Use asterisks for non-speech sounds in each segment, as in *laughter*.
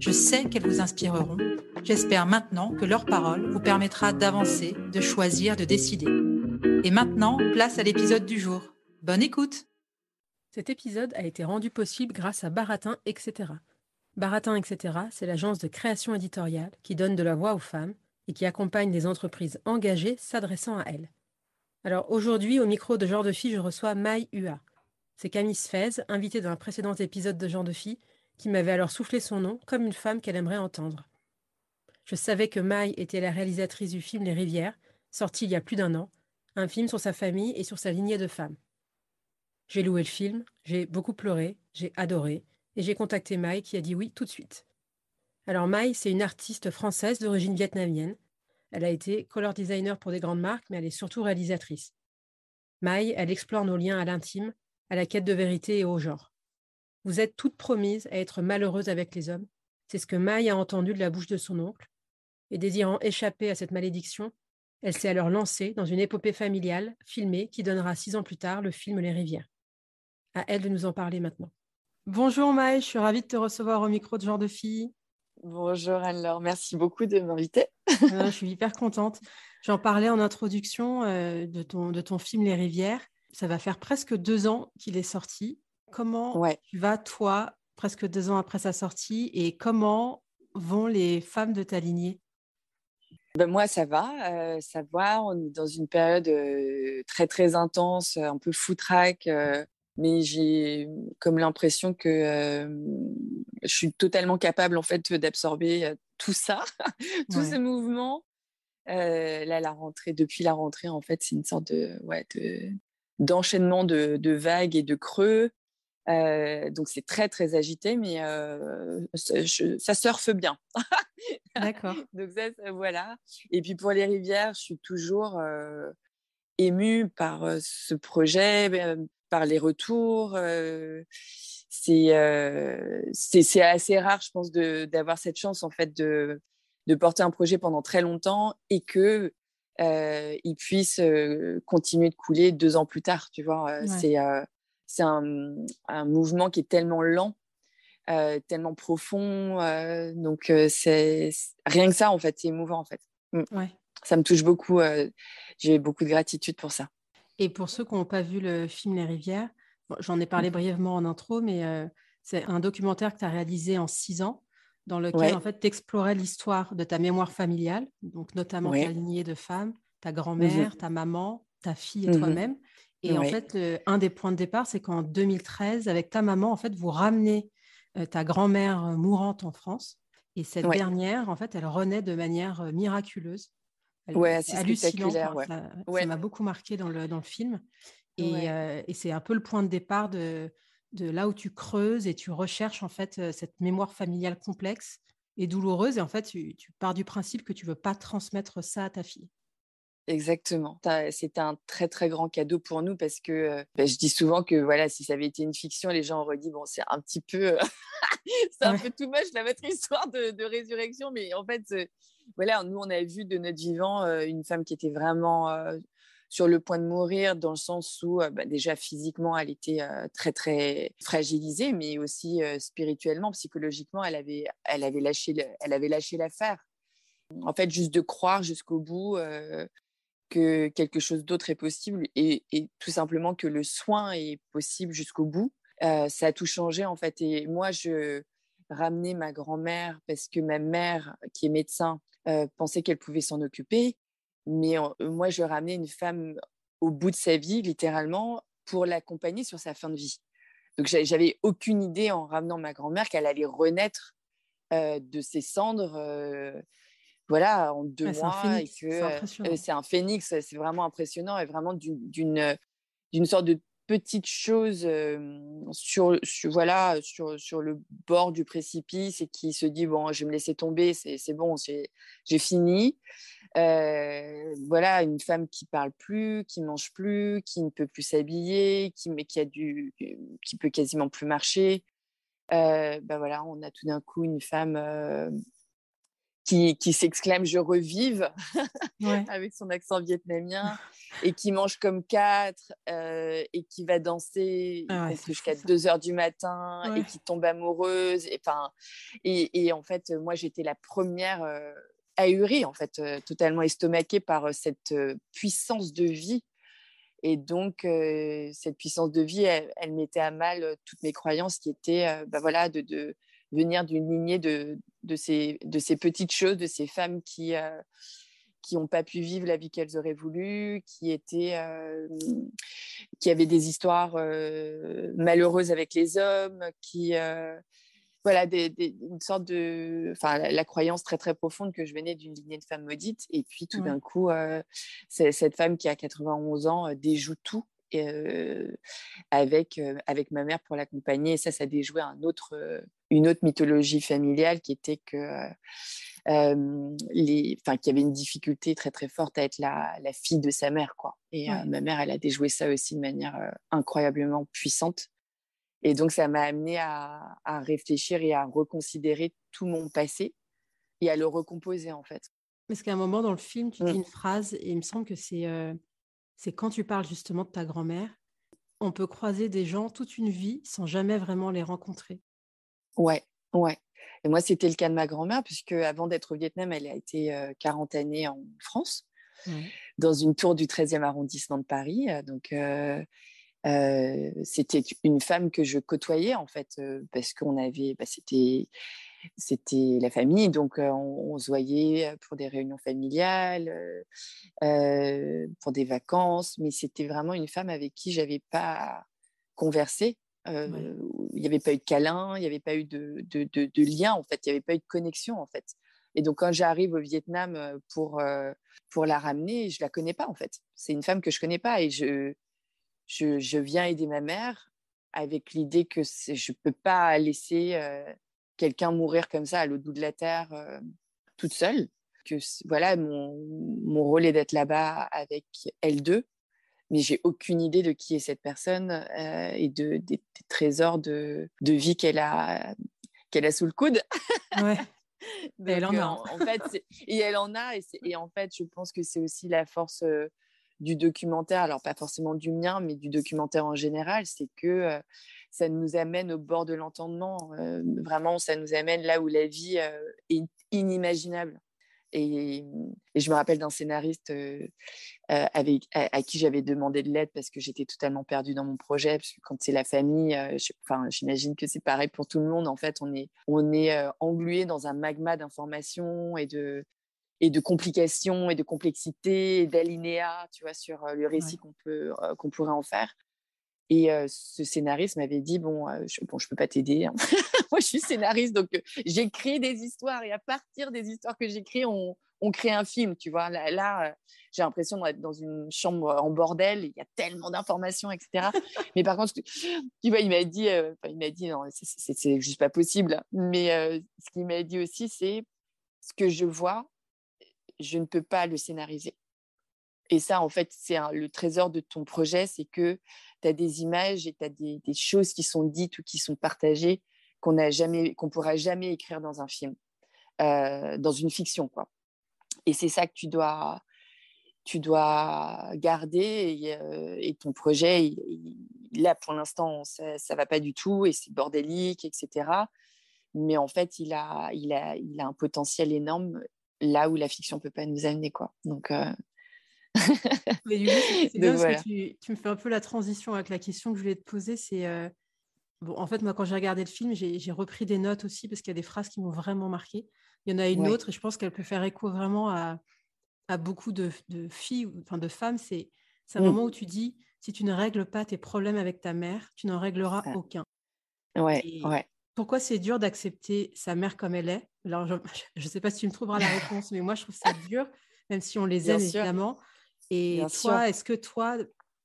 Je sais qu'elles vous inspireront. J'espère maintenant que leur parole vous permettra d'avancer, de choisir, de décider. Et maintenant, place à l'épisode du jour. Bonne écoute Cet épisode a été rendu possible grâce à Baratin, etc. Baratin, etc., c'est l'agence de création éditoriale qui donne de la voix aux femmes et qui accompagne les entreprises engagées s'adressant à elles. Alors aujourd'hui, au micro de Genre de Fille, je reçois Maï Hua. C'est Camille Sfez, invitée dans un précédent épisode de Genre de Fille, qui m'avait alors soufflé son nom comme une femme qu'elle aimerait entendre. Je savais que Maï était la réalisatrice du film Les Rivières, sorti il y a plus d'un an, un film sur sa famille et sur sa lignée de femmes. J'ai loué le film, j'ai beaucoup pleuré, j'ai adoré, et j'ai contacté Mai qui a dit oui tout de suite. Alors Mai, c'est une artiste française d'origine vietnamienne. Elle a été color designer pour des grandes marques, mais elle est surtout réalisatrice. Mai, elle explore nos liens à l'intime, à la quête de vérité et au genre. Vous êtes toutes promises à être malheureuses avec les hommes. C'est ce que Mai a entendu de la bouche de son oncle. Et désirant échapper à cette malédiction, elle s'est alors lancée dans une épopée familiale, filmée, qui donnera six ans plus tard le film Les Rivières. À elle de nous en parler maintenant. Bonjour Maï, je suis ravie de te recevoir au micro de Genre de Fille. Bonjour Anne-Laure, merci beaucoup de m'inviter. Euh, je suis hyper contente. J'en parlais en introduction euh, de, ton, de ton film Les Rivières. Ça va faire presque deux ans qu'il est sorti. Comment tu vas, toi, presque deux ans après sa sortie, et comment vont les femmes de ta lignée? Ben moi, ça va, euh, ça va. On est dans une période très très intense, un peu foutraque mais j'ai comme l'impression que je suis totalement capable en fait d'absorber tout ça, *laughs* tous ces mouvements. là, la rentrée, depuis la rentrée, en fait, c'est une sorte de, ouais, d'enchaînement de, de, vagues et de creux. Donc c'est très très agité, mais ça, ça, surfe bien. *laughs* D'accord. donc ça, voilà. Et puis pour les rivières, je suis toujours émue par ce projet par les retours. c'est c'est assez rare, je pense, d'avoir cette chance en fait de, de porter un projet pendant très longtemps et que il puisse continuer de couler deux ans plus tard. Tu vois, c'est c'est un, un, mouvement qui est tellement lent. tellement profond donc c'est rien que ça en fait c'est émouvant en fait mmh. ouais. ça me touche beaucoup j'ai beaucoup de gratitude pour ça et pour ceux qui n'ont pas vu le film Les Rivières, j'en ai parlé mmh. brièvement en intro, mais euh, c'est un documentaire que tu as réalisé en six ans, dans lequel en fait, tu explorais l'histoire de ta mémoire familiale, donc notamment ta lignée de femmes, ta grand-mère, mmh ta maman, ta fille et mmh toi-même. Et en fait, un des points de départ, c'est qu'en 2013, avec ta maman, en fait, vous ramenez euh, ta grand-mère euh, mourante en France. Et cette dernière, en fait, elle renaît de manière miraculeuse ouais, c'est hallucinant. Ça m'a beaucoup marqué dans le, dans le film. Et, euh, et c'est un peu le point de départ de, de là où tu creuses et tu recherches en fait euh, cette mémoire familiale complexe et douloureuse. Et en fait, tu, tu pars du principe que tu veux pas transmettre ça à ta fille. Exactement. C'était un très très grand cadeau pour nous parce que euh, bah, je dis souvent que voilà, si ça avait été une fiction, les gens auraient dit bon, c'est un petit peu, *laughs* c'est un peu tout moche la votre *laughs* histoire de, de, résurrection, mais en fait, voilà, nous, on a vu de notre vivant euh, une femme qui était vraiment euh, sur le point de mourir, dans le sens où bah, déjà physiquement, elle était très, très fragilisée, mais aussi spirituellement, psychologiquement, elle avait, elle avait lâché, elle avait lâché l'affaire. En fait, juste de croire jusqu'au bout que quelque chose d'autre est possible et, tout simplement que le soin est possible jusqu'au bout, ça a tout changé en fait. Et moi, je, ramener ma grand-mère parce que ma mère, qui est médecin, pensait qu'elle pouvait s'en occuper. Mais moi, je ramenais une femme au bout de sa vie, littéralement, pour l'accompagner sur sa fin de vie. Donc, j'avais aucune idée en ramenant ma grand-mère qu'elle allait renaître de ses cendres voilà, en deux mois. C'est un phénix, c'est vraiment impressionnant et vraiment d'une sorte de petite chose sur, voilà, sur, sur, le bord du précipice et qui se dit bon, je vais me laisser tomber, c'est bon, j'ai fini. voilà, une femme qui parle plus, qui mange plus, qui ne peut plus s'habiller, qui, mais qui a du, qui peut quasiment plus marcher. ben voilà, on a tout d'un coup une femme qui, s'exclame je revive *laughs* avec son accent vietnamien et qui mange comme quatre euh, et qui va danser ah jusqu'à 2 heures du matin et qui tombe amoureuse et, et, et en fait moi j'étais la première euh, ahurie en fait euh, totalement estomaquée par cette puissance de vie. Et donc, cette puissance de vie, elle, mettait à mal toutes mes croyances qui étaient bah voilà, de, de, venir d'une lignée de, de, ces, de ces petites choses, de ces femmes qui euh, qui n'ont pas pu vivre la vie qu'elles auraient voulu, qui étaient, euh, qui avaient des histoires euh, malheureuses avec les hommes, qui, voilà, des, une sorte de, enfin, la, croyance très très profonde que je venais d'une lignée de femmes maudites, et puis tout d'un coup, cette femme qui a 91 ans déjoue tout avec, avec ma mère pour l'accompagner. Et ça, ça déjouait un autre, une autre mythologie familiale qui était que. les, enfin, qu'il y avait une difficulté très très forte à être la, la fille de sa mère quoi et ma mère elle a déjoué ça aussi de manière incroyablement puissante et donc ça m'a amené à, à, réfléchir et à reconsidérer tout mon passé et à le recomposer en fait parce qu'à un moment dans le film tu dis mmh. une phrase et il me semble que c'est c'est quand tu parles justement de ta grand-mère, on peut croiser des gens toute une vie sans jamais vraiment les rencontrer. Ouais, ouais. Et moi, c'était le cas de ma grand-mère, puisque avant d'être au Vietnam, elle a été 40 années en France, dans une tour du 13e arrondissement de Paris. Donc, c'était une femme que je côtoyais, en fait, parce qu'on avait, bah, c'était c'était la famille, donc on, se voyait pour des réunions familiales, pour des vacances, mais c'était vraiment une femme avec qui j'avais pas conversé. Il n'y avait pas eu de câlin, il n'y avait pas eu de, de, lien, en fait, il n'y avait pas eu de connexion, en fait. Et donc, quand j'arrive au Vietnam pour, pour la ramener, je la connais pas, en fait. C'est une femme que je connais pas et je, je, viens aider ma mère avec l'idée que je peux pas laisser quelqu'un mourir comme ça à l'autre bout de la terre toute seule. Que voilà, mon, mon rôle est d'être là-bas avec L2, mais j'ai aucune idée de qui est cette personne et de, des, trésors de, de vie qu'elle a, qu'elle a sous le coude. Ouais. *laughs* elle en a. En, fait, et elle en a, et, et, en fait, je pense que c'est aussi la force du documentaire, alors pas forcément du mien, mais du documentaire en général, c'est que ça nous amène au bord de l'entendement. vraiment, ça nous amène là où la vie est inimaginable. Et, je me rappelle d'un scénariste avec, à, qui j'avais demandé de l'aide parce que j'étais totalement perdue dans mon projet. Parce que quand c'est la famille, enfin, j'imagine que c'est pareil pour tout le monde. En fait, on est, on est englué dans un magma d'informations et de, et de complications et de complexité et d'alinéas, tu vois, sur le récit qu'on peut qu'on pourrait en faire. Et ce scénariste m'avait dit bon, je, bon, je peux pas t'aider. Hein. *laughs* Moi, je suis scénariste, donc j'écris des histoires et à partir des histoires que j'écris, on, crée un film, tu vois. Là, là j'ai l'impression d'être dans une chambre en bordel. Il y a tellement d'informations, etc. Mais par contre, tu vois, il m'a dit, il m'a dit non, c'est juste pas possible. Mais ce qu'il m'a dit aussi, c'est ce que je vois, je ne peux pas le scénariser. Et ça, en fait, c'est le trésor de ton projet, c'est que tu as des images et tu as des, choses qui sont dites ou qui sont partagées qu'on ne qu'on pourra jamais écrire dans un film, euh, dans une fiction, quoi. Et c'est ça que tu dois, tu dois garder. Et, euh, ton projet, là, pour l'instant, ça, ne va pas du tout et c'est bordélique, etc. Mais en fait, il a, il a, il a un potentiel énorme là où la fiction peut pas nous amener, quoi. Donc euh, *laughs* Mais du coup, c'est bien parce que tu, me fais un peu la transition avec la question que je voulais te poser. C'est euh, Bon, en fait, moi, quand j'ai regardé le film, j'ai repris des notes aussi parce qu'il y a des phrases qui m'ont vraiment marqué. Il y en a une autre et je pense qu'elle peut faire écho vraiment à, à beaucoup de, de, filles, enfin de femmes. C'est un mmh. moment où tu dis si tu ne règles pas tes problèmes avec ta mère, tu n'en régleras aucun. Ouais, ouais. Pourquoi c'est dur d'accepter sa mère comme elle est? Alors, je *laughs* ne sais pas si tu me trouveras la réponse, mais moi, je trouve ça dur, même si on les aime évidemment. Et toi, est-ce que toi,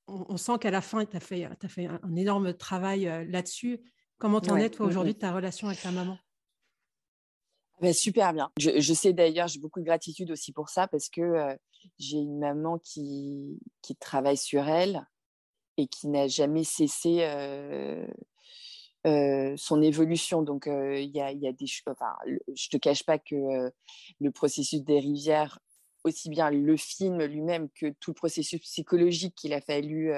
on, sent qu'à la fin, tu as fait, as fait un, énorme travail euh, là-dessus. Comment t'en es, toi, aujourd'hui, de ta relation avec ta maman? Bah, super bien. Je, sais d'ailleurs, j'ai beaucoup de gratitude aussi pour ça parce que euh, j'ai une maman qui, qui travaille sur elle et qui n'a jamais cessé euh, son évolution. Donc, il y, a, y, a, des enfin, je te cache pas que le processus des rivières aussi bien le film lui-même que tout le processus psychologique qu'il a fallu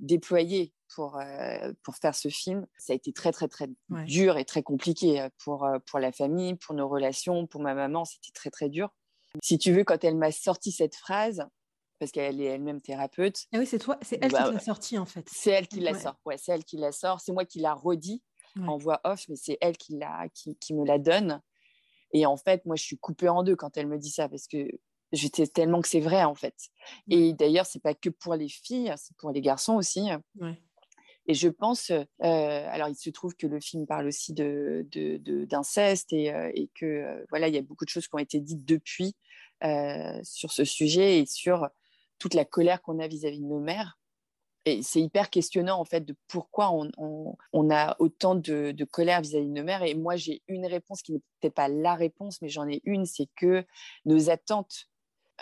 déployer pour, pour faire ce film, ça a été très, très, très dur et très compliqué pour, pour la famille, pour nos relations, pour ma maman, c'était très, très dur. Si tu veux, quand elle m'a sorti cette phrase, parce qu'elle est elle-même thérapeute. Ah oui, c'est toi, c'est elle qui bah, l'a sortie en fait. C'est elle qui la sort, ouais, c'est elle qui la sort. C'est moi qui la redit en voix off, mais c'est elle qui, la, qui, qui me la donne. Et en fait, moi, je suis coupée en deux quand elle me dit ça, parce que j'étais tellement que c'est vrai en fait. Et d'ailleurs, c'est pas que pour les filles, c'est pour les garçons aussi. Et je pense, euh, alors il se trouve que le film parle aussi de, d'inceste et, euh, et, que euh, voilà, il y a beaucoup de choses qui ont été dites depuis sur ce sujet et sur toute la colère qu'on a vis-à-vis de nos mères. Et c'est hyper questionnant en fait de pourquoi on, on, a autant de, de colère vis-à-vis de nos mères. Et moi, j'ai une réponse qui n'était pas la réponse, mais j'en ai une, c'est que nos attentes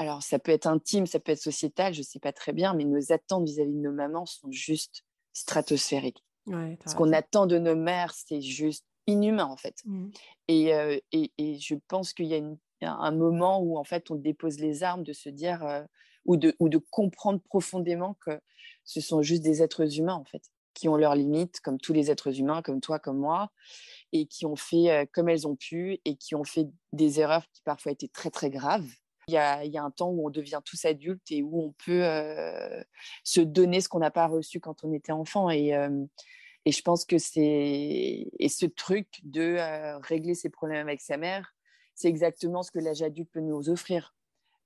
alors ça peut être intime, ça peut être sociétal, je ne sais pas très bien, mais nos attentes vis-à-vis de nos mamans sont juste stratosphériques. Ce qu'on attend de nos mères, c'est juste inhumain en fait. Mmh. Euh, et, et, je pense qu'il y a un moment où en fait on dépose les armes de se dire euh, ou, de, ou de comprendre profondément que ce sont juste des êtres humains en fait qui ont leurs limites comme tous les êtres humains comme toi comme moi et qui ont fait euh, comme elles ont pu et qui ont fait des erreurs qui parfois étaient très très graves il y, a, un temps où on devient tous adultes et où on peut euh, se donner ce qu'on n'a pas reçu quand on était enfant. Et, euh, je pense que c'est ce truc de euh, régler ses problèmes avec sa mère, c'est exactement ce que l'âge adulte peut nous offrir.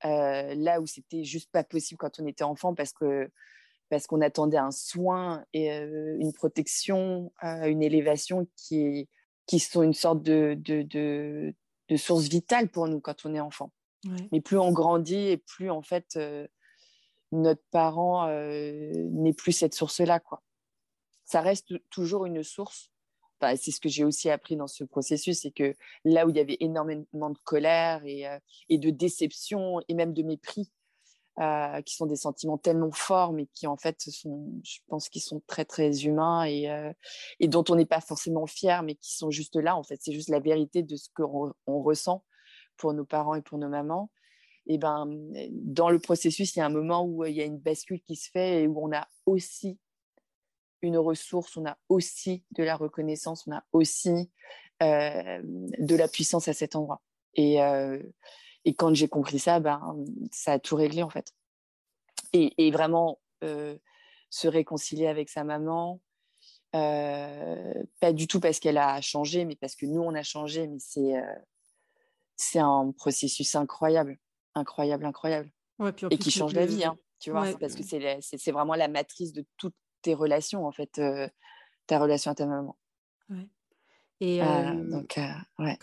là où c'était juste pas possible quand on était enfant parce que parce qu'on attendait un soin et une protection, une élévation qui, qui sont une sorte de source vitale pour nous quand on est enfant. Mais plus on grandit et plus en fait notre parent n'est plus cette source-là. quoi. Ça reste toujours une source. Enfin, c'est ce que j'ai aussi appris dans ce processus, c'est que là où il y avait énormément de colère et, et de déception et même de mépris, qui sont des sentiments tellement forts, mais qui en fait sont, je pense, qu'ils sont très très humains et, et dont on n'est pas forcément fier, mais qui sont juste là. En fait, c'est juste la vérité de ce qu'on on ressent pour nos parents et pour nos mamans, et ben, dans le processus, il y a un moment où il y a une bascule qui se fait et où on a aussi une ressource, on a aussi de la reconnaissance, on a aussi euh, de la puissance à cet endroit. Et, euh, et quand j'ai compris ça, ben, ça a tout réglé en fait. Et, vraiment euh, se réconcilier avec sa maman, pas du tout parce qu'elle a changé, mais parce que nous on a changé, mais c'est c'est un processus incroyable, incroyable, incroyable. et qui change la vie, hein, tu vois, parce que c'est vraiment la matrice de toutes tes relations, en fait, euh, ta relation à ta maman. Et euh, donc, euh,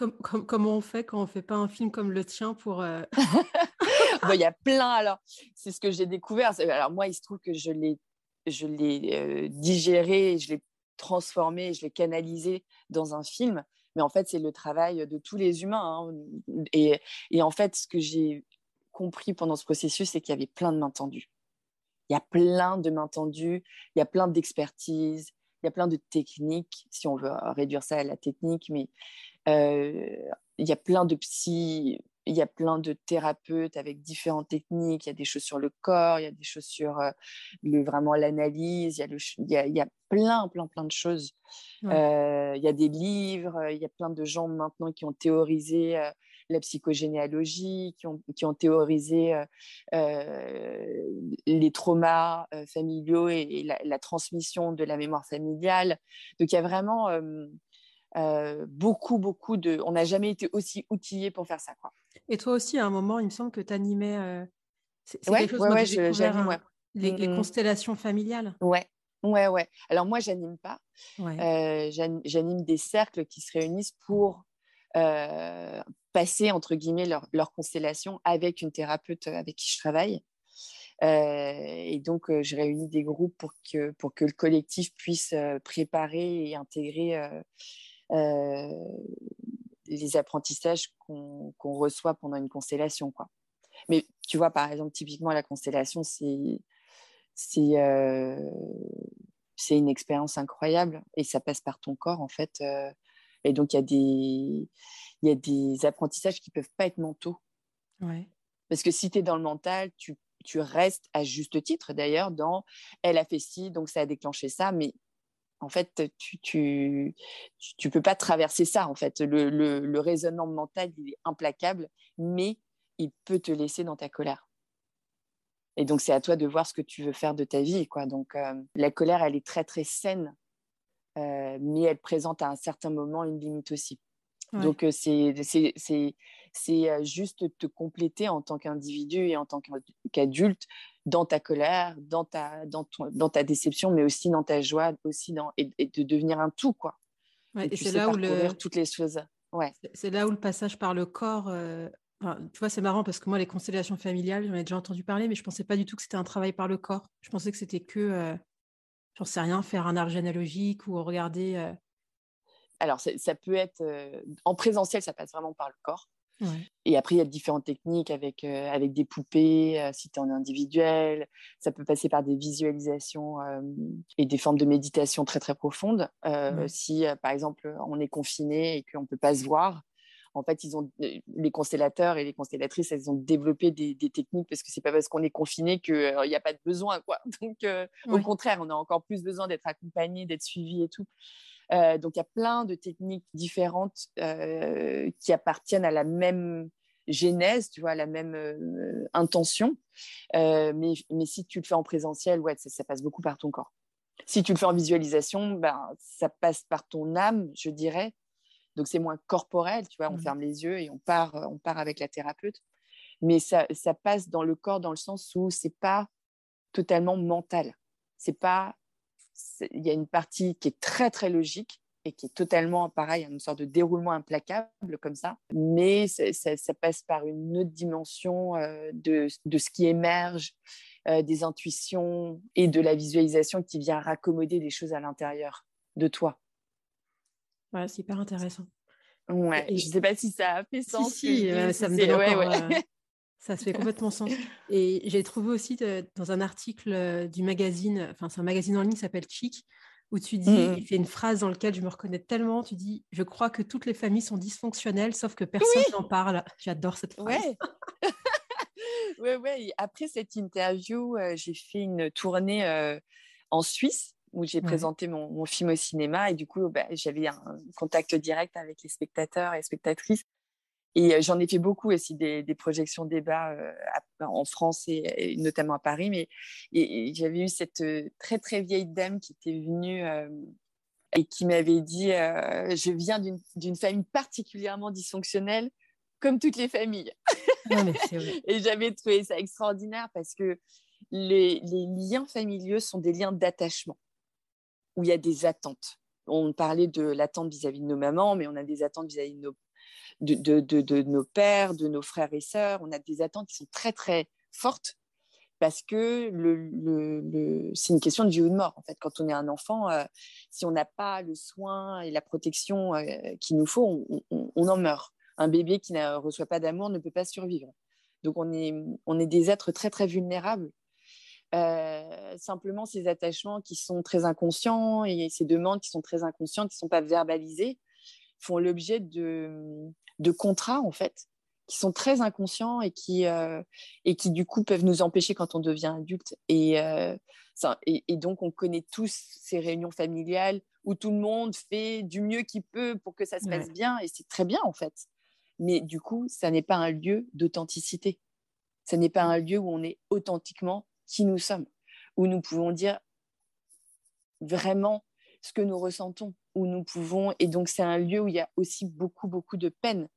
comment on fait quand on ne fait pas un film comme le tien pour... *laughs* Il y a plein, alors, c'est ce que j'ai découvert. Alors moi, il se trouve que je l'ai je l'ai digéré, je l'ai transformé, je l'ai canalisé dans un film mais en fait, c'est le travail de tous les humains. Hein. Et, en fait, ce que j'ai compris pendant ce processus, c'est qu'il y avait plein de mains tendues. Il y a plein de mains tendues, il y a plein d'expertise, il y a plein de techniques, si on veut réduire ça à la technique, mais euh, il y a plein de psy, il y a plein de thérapeutes avec différentes techniques. Il y a des choses sur le corps, il y a des choses sur euh, le, vraiment l'analyse, il, y a il, y a, plein, plein, plein de choses. Euh, il y a des livres, il y a plein de gens maintenant qui ont théorisé euh, la psychogénéalogie, qui ont, qui ont théorisé les traumas familiaux et, la, transmission de la mémoire familiale. Donc il y a vraiment beaucoup, beaucoup de... On n'a jamais été aussi outillés pour faire ça. Quoi. Et toi aussi, à un moment, il me semble que tu animais... C'est ouais, quelque chose ouais, ouais. Les, les, mmh constellations familiales Ouais, Ouais, ouais. Alors moi, j'anime pas. j'anime des cercles qui se réunissent pour passer, entre guillemets, leur, leur, constellation avec une thérapeute avec qui je travaille. et donc, je réunis des groupes pour que, pour que le collectif puisse préparer et intégrer les apprentissages qu'on reçoit pendant une constellation. Quoi. Mais tu vois, par exemple, typiquement, la constellation, c'est c'est une expérience incroyable et ça passe par ton corps en fait. et donc il y a des y a des apprentissages qui peuvent pas être mentaux. Parce que si tu es dans le mental, tu, tu restes à juste titre d'ailleurs dans elle a fait ci donc ça a déclenché ça mais en fait, tu, tu, tu peux pas traverser ça. En fait, le, le, le raisonnement mental, il est implacable, mais il peut te laisser dans ta colère. Et donc, c'est à toi de voir ce que tu veux faire de ta vie. Quoi. Donc, euh, la colère, elle est très, très saine, euh, mais elle présente à un certain moment une limite aussi. Donc, euh, c'est juste te compléter en tant qu'individu et en tant qu'adulte dans ta colère, dans ta, dans, dans ta déception, mais aussi dans ta joie, aussi dans, et, de devenir un tout. Quoi. et, c'est là où le... toutes les choses. Ouais. C'est là où le passage par le corps tu vois, c'est marrant parce que moi, les constellations familiales, j'en ai déjà entendu parler, mais je ne pensais pas du tout que c'était un travail par le corps. Je pensais que c'était que, euh, j'en sais rien, faire un arbre généalogique ou regarder. Euh Alors, ça peut être euh, en présentiel, ça passe vraiment par le corps. Et après, il y a différentes techniques avec, avec des poupées, si tu es en individuel. Ça peut passer par des visualisations et des formes de méditation très, très profondes. Si, par exemple, on est confiné et qu'on ne peut pas se voir, en fait, ils ont, les constellateurs et les constellatrices, elles ont développé des, techniques parce que c'est pas parce qu'on est confiné qu'il euh, n'y a pas de besoin. Quoi. *laughs* Donc, euh, au contraire, on a encore plus besoin d'être accompagné, d'être suivi et tout. Euh, donc, il y a plein de techniques différentes qui appartiennent à la même genèse, tu vois, à la même intention. mais, mais si tu le fais en présentiel, ouais, ça, ça, passe beaucoup par ton corps. Si tu le fais en visualisation, ben, ça passe par ton âme, je dirais, donc c'est moins corporel, tu vois, on mmh. ferme les yeux et on part, on part avec la thérapeute. Mais ça, ça passe dans le corps dans le sens où c'est pas totalement mental. C'est pas, il y a une partie qui est très très logique et qui est totalement pareil, une sorte de déroulement implacable comme ça. Mais ça, passe par une autre dimension euh, de, de, ce qui émerge, euh, des intuitions et de la visualisation qui vient raccommoder des choses à l'intérieur de toi. Ouais, c'est hyper intéressant. Ouais, je ne sais pas si ça a fait sens. Si, euh, ça me donne encore, ça se fait complètement sens. *laughs* Et j'ai trouvé aussi dans un article euh, du magazine, enfin c'est un magazine en ligne qui s'appelle Chic, où tu dis, mmh. il fait une phrase dans laquelle je me reconnais tellement, tu dis, je crois que toutes les familles sont dysfonctionnelles, sauf que personne n'en parle. J'adore cette phrase. Ouais. *laughs* ouais, ouais. Après cette interview, j'ai fait une tournée en Suisse où j'ai présenté mon, film au cinéma et du coup bah, j'avais un contact direct avec les spectateurs et spectatrices et j'en ai fait beaucoup aussi des, projections débats en France et, notamment à Paris mais et, j'avais eu cette très très vieille dame qui était venue et qui m'avait dit je viens d'une famille particulièrement dysfonctionnelle comme toutes les familles ah, *laughs* et j'avais trouvé ça extraordinaire parce que les, les liens familiaux sont des liens d'attachement où il y a des attentes. On parlait de l'attente vis-à-vis de nos mamans, mais on a des attentes vis-à-vis de nos, de, nos pères, de nos frères et sœurs. On a des attentes qui sont très, très fortes parce que le, le, c'est une question de vie ou de mort. En fait, quand on est un enfant, euh, si on n'a pas le soin et la protection euh, qu'il nous faut, on, en meurt. Un bébé qui ne reçoit pas d'amour ne peut pas survivre. Donc, on est, on est des êtres très, très vulnérables euh, simplement, ces attachements qui sont très inconscients et ces demandes qui sont très inconscientes, qui ne sont pas verbalisées, font l'objet de, de contrats, en fait, qui sont très inconscients et qui, euh, et qui, du coup, peuvent nous empêcher quand on devient adulte. Et, euh, ça, et, donc, on connaît tous ces réunions familiales où tout le monde fait du mieux qu'il peut pour que ça se passe bien, et c'est très bien, en fait. Mais du coup, ça n'est pas un lieu d'authenticité. Ça n'est pas un lieu où on est authentiquement qui nous sommes, où nous pouvons dire vraiment ce que nous ressentons, où nous pouvons. Et donc, c'est un lieu où il y a aussi beaucoup, beaucoup de peines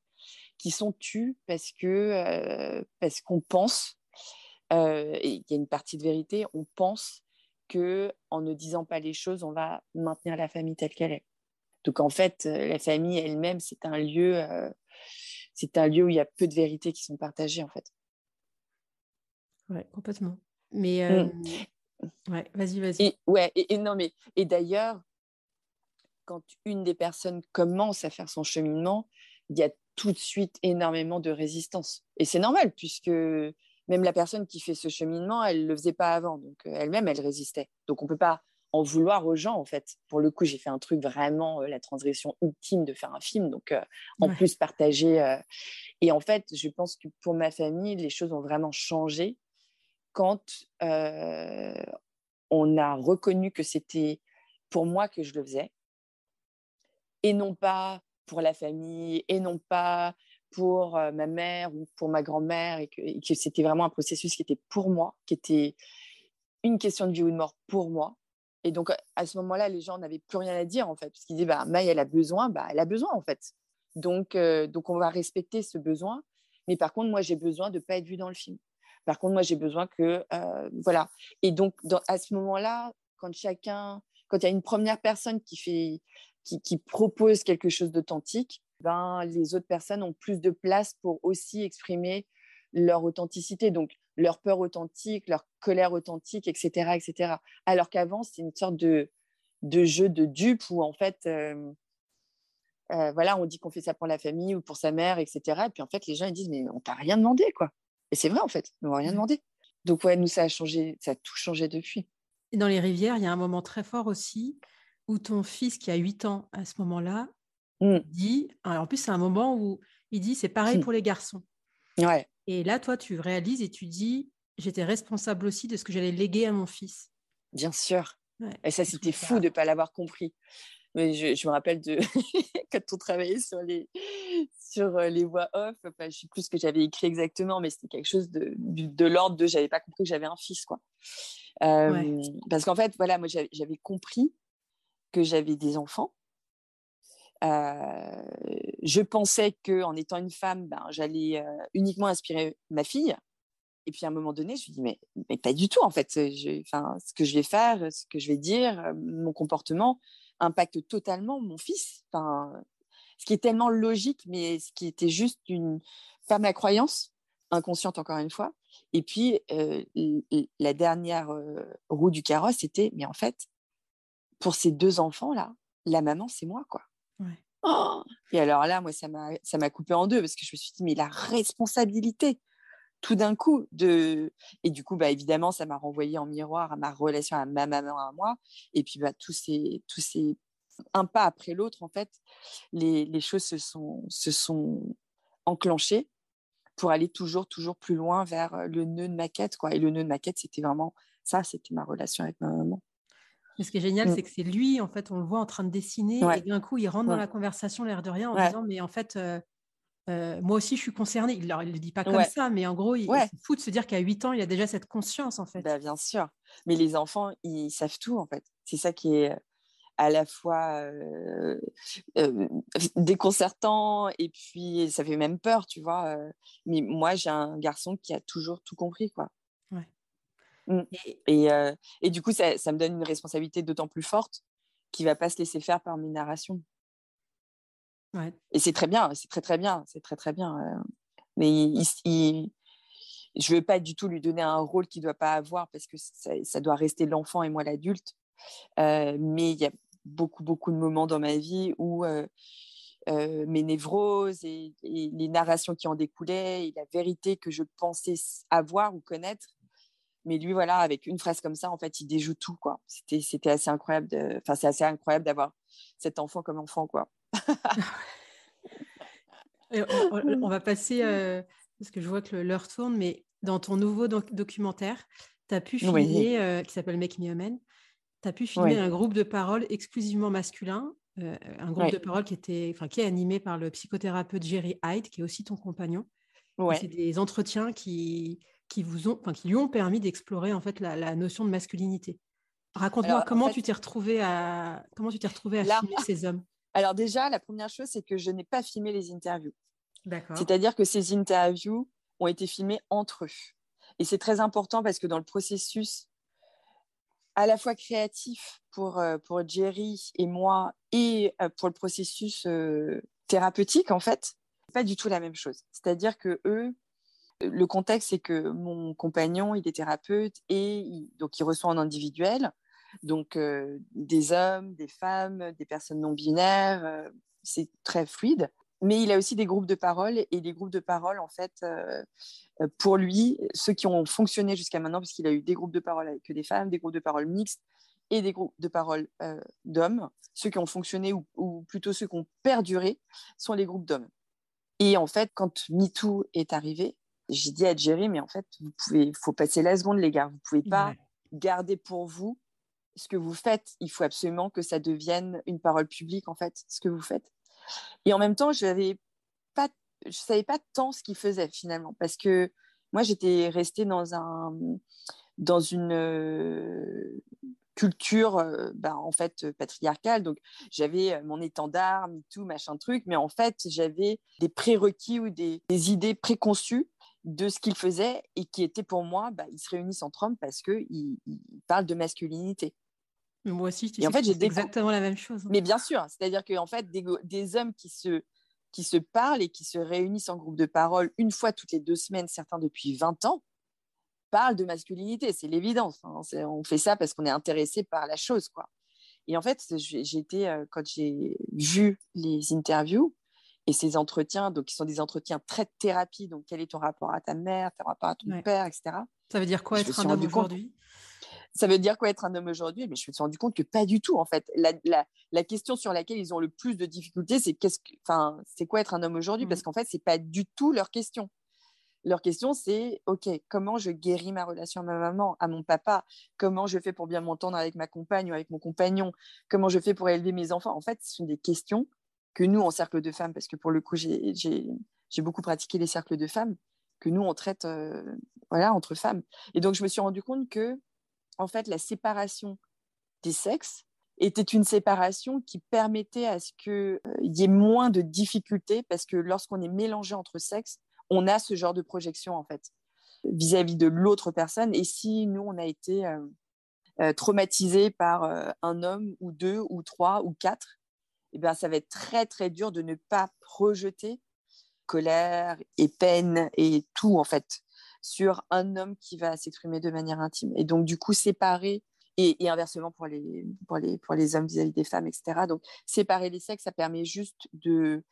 qui sont tues parce que euh, parce qu'on pense, euh, et il y a une partie de vérité, on pense que en ne disant pas les choses, on va maintenir la famille telle qu'elle est. Donc en fait, euh, la famille elle-même, c'est un lieu, c'est un lieu où il y a peu de vérités qui sont partagées en fait. Ouais, complètement. Mais mmh. ouais, vas-y, vas-y. Et, ouais, et, non mais et d'ailleurs, quand une des personnes commence à faire son cheminement, il y a tout de suite énormément de résistance. Et c'est normal, puisque même la personne qui fait ce cheminement, elle ne le faisait pas avant. Donc elle-même, elle résistait. Donc on ne peut pas en vouloir aux gens, en fait. Pour le coup, j'ai fait un truc vraiment, la transgression ultime de faire un film. Donc en plus, partager. Et en fait, je pense que pour ma famille, les choses ont vraiment changé quand on a reconnu que c'était pour moi que je le faisais et non pas pour la famille, et non pas pour ma mère ou pour ma grand-mère, et que, c'était vraiment un processus qui était pour moi, qui était une question de vie ou de mort pour moi. Et donc, à ce moment-là, les gens n'avaient plus rien à dire, en fait, parce qu'ils disaient, bah, Maï, elle a besoin, bah, elle a besoin, en fait. Donc, donc, on va respecter ce besoin. Mais par contre, moi, j'ai besoin de ne pas être vue dans le film. Par contre, moi, j'ai besoin que, voilà. Et donc, à ce moment-là, quand chacun, quand il y a une première personne qui fait, qui, propose quelque chose d'authentique, ben, les autres personnes ont plus de place pour aussi exprimer leur authenticité, donc leur peur authentique, leur colère authentique, etc. etc. Alors qu'avant, c'est une sorte de, de jeu de dupe où en fait, euh, euh, voilà, on dit qu'on fait ça pour la famille ou pour sa mère, etc. Et puis en fait, les gens ils disent mais on t'a rien demandé quoi. Et c'est vrai en fait, on n'a rien demandé. Donc ouais, nous ça a changé, ça a tout changé depuis. Et dans les rivières, il y a un moment très fort aussi où ton fils qui a 8 ans à ce moment-là mmh. dit, en plus c'est un moment où il dit c'est pareil mmh. pour les garçons. Ouais. Et là, toi, tu réalises et tu dis j'étais responsable aussi de ce que j'allais léguer à mon fils. Bien sûr. et ça, c'était fou de ne pas l'avoir compris. Mais je, me rappelle de *laughs* quand on travaillait sur les, sur euh, les voix off, enfin, je ne sais plus ce que j'avais écrit exactement, mais c'était quelque chose de, de, l'ordre de j'avais pas compris que j'avais un fils. quoi. Euh, parce qu'en fait, voilà, moi j'avais compris que j'avais des enfants. Euh, je pensais qu'en étant une femme, ben, j'allais euh, uniquement inspirer ma fille. Et puis à un moment donné, je me dis, mais, mais pas du tout, en fait. enfin, ce que je vais faire, ce que je vais dire, euh, mon comportement impacte totalement mon fils. Ce qui est tellement logique, mais ce qui était juste une, pas ma croyance, inconsciente encore une fois. Et puis, la dernière roue du carrosse, c'était, mais en fait, pour ces deux enfants-là, la maman, c'est moi, quoi. Oh et alors là, moi, ça m'a coupé en deux parce que je me suis dit, mais la responsabilité, tout d'un coup, de... Et du coup, bah, évidemment, ça m'a renvoyé en miroir à ma relation à ma maman, à moi. Et puis, bah, tous ces, tous ces... un pas après l'autre, en fait, les, les, choses se sont, se sont enclenchées pour aller toujours, toujours plus loin vers le nœud de ma quête, quoi. Et le nœud de ma quête, c'était vraiment ça, c'était ma relation avec ma maman. Mais ce qui est génial, mmh. c'est que c'est lui, en fait, on le voit en train de dessiner, et d'un coup, il rentre dans la conversation, l'air de rien, en disant, mais en fait, euh, euh, moi aussi, je suis concernée. Il ne le dit pas comme ça, mais en gros, il, ouais. fou de se dire qu'à 8 ans, il a déjà cette conscience, en fait. Bah, bien sûr. Mais les enfants, ils savent tout, en fait. C'est ça qui est à la fois euh, déconcertant et puis ça fait même peur, tu vois. mais moi, j'ai un garçon qui a toujours tout compris, quoi. Mmh. Et, et, du coup, ça, ça, me donne une responsabilité d'autant plus forte qui va pas se laisser faire par mes narrations. Ouais. Et c'est très bien, c'est très très bien, c'est très très bien. mais il, je veux pas du tout lui donner un rôle qu'il doit pas avoir parce que ça, ça doit rester l'enfant et moi l'adulte. mais il y a beaucoup beaucoup de moments dans ma vie où mes névroses et, et, les narrations qui en découlaient et la vérité que je pensais avoir ou connaître mais lui, voilà, avec une phrase comme ça, en fait, il déjoue tout, quoi. C'était, c'était assez incroyable. De... Enfin, c'est assez incroyable d'avoir cet enfant comme enfant, quoi. *laughs* on, va passer, euh, parce que je vois que l'heure tourne, mais dans ton nouveau documentaire, tu as pu filmer, euh, qui s'appelle Make Me a Man, tu as pu filmer un groupe de paroles exclusivement masculin un groupe de parole qui, était, enfin, qui est animé par le psychothérapeute Jerry Hyde, qui est aussi ton compagnon. C'est des entretiens qui, qui, vous ont, qui lui ont permis d'explorer en fait la, notion de masculinité. Raconte-moi comment, tu t'es retrouvé à comment tu t'es retrouvé à filmer ces hommes. Alors déjà, la première chose, c'est que je n'ai pas filmé les interviews. C'est-à-dire que ces interviews ont été filmées entre eux. Et c'est très important parce que dans le processus à la fois créatif pour, euh, pour Jerry et moi et euh, pour le processus euh, thérapeutique, en fait, pas du tout la même chose. C'est-à-dire que eux, le contexte, c'est que mon compagnon, il est thérapeute et donc il reçoit en individuel, donc des hommes, des femmes, des personnes non binaires, c'est très fluide mais il a aussi des groupes de parole et les groupes de parole, en fait, euh, euh, pour lui, ceux qui ont fonctionné jusqu'à maintenant, puisqu'il a eu des groupes de parole avec des femmes, des groupes de parole mixtes et des groupes de parole euh, d'hommes, ceux qui ont fonctionné ou, plutôt ceux qui ont perduré sont les groupes d'hommes. Et en fait, quand MeToo est arrivé, j'ai dit à Jerry, mais en fait, vous pouvez, faut passer la seconde, les gars. Vous pouvez pas garder pour vous ce que vous faites. Il faut absolument que ça devienne une parole publique, en fait, ce que vous faites. Et en même temps, je ne savais pas tant ce qu'il faisait finalement, parce que moi, j'étais restée dans, un, dans une euh, culture euh, bah, en fait patriarcale. Donc, j'avais euh, mon étendard, tout, machin truc, mais en fait, j'avais des prérequis ou des, idées préconçues de ce qu'il faisait et qui étaient pour moi, bah, ils se réunissent entre hommes parce qu'ils il parlent de masculinité. Moi aussi, tu en fait, j'ai exactement la même chose. Hein. Mais bien sûr, c'est-à-dire qu'en fait, des, hommes qui se, qui se parlent et qui se réunissent en groupe de parole une fois toutes les deux semaines, certains depuis 20 ans, parlent de masculinité. C'est l'évidence. Hein. On fait ça parce qu'on est intéressé par la chose. quoi. Et en fait, j'ai été, euh, quand j'ai vu les interviews et ces entretiens, donc qui sont des entretiens très thérapie, donc quel est ton rapport à ta mère, ton rapport à ton père, etc. Ça veut dire quoi être un homme aujourd'hui? Ça veut dire quoi être un homme aujourd'hui? Mais je me suis rendu compte que pas du tout, en fait. La, question sur laquelle ils ont le plus de difficultés, c'est qu'est-ce enfin, c'est quoi être un homme aujourd'hui? Parce mmh. qu'en fait, c'est pas du tout leur question. Leur question, c'est OK, comment je guéris ma relation à ma maman, à mon papa? Comment je fais pour bien m'entendre avec ma compagne ou avec mon compagnon? Comment je fais pour élever mes enfants? En fait, ce sont des questions que nous, en cercle de femmes, parce que pour le coup, j'ai beaucoup pratiqué les cercles de femmes, que nous, on traite euh, voilà, entre femmes. Et donc, je me suis rendu compte que en fait, la séparation des sexes était une séparation qui permettait à ce qu'il euh, y ait moins de difficultés parce que lorsqu'on est mélangé entre sexes, on a ce genre de projection en fait vis-à-vis de l'autre personne. Et si nous, on a été euh, euh, traumatisé par un homme ou deux ou trois ou quatre, eh bien, ça va être très très dur de ne pas projeter colère et peine et tout en fait sur un homme qui va s'exprimer de manière intime. Et donc, du coup, séparer, et, inversement pour les hommes vis-à-vis des femmes, etc. Donc, séparer les sexes, ça permet juste de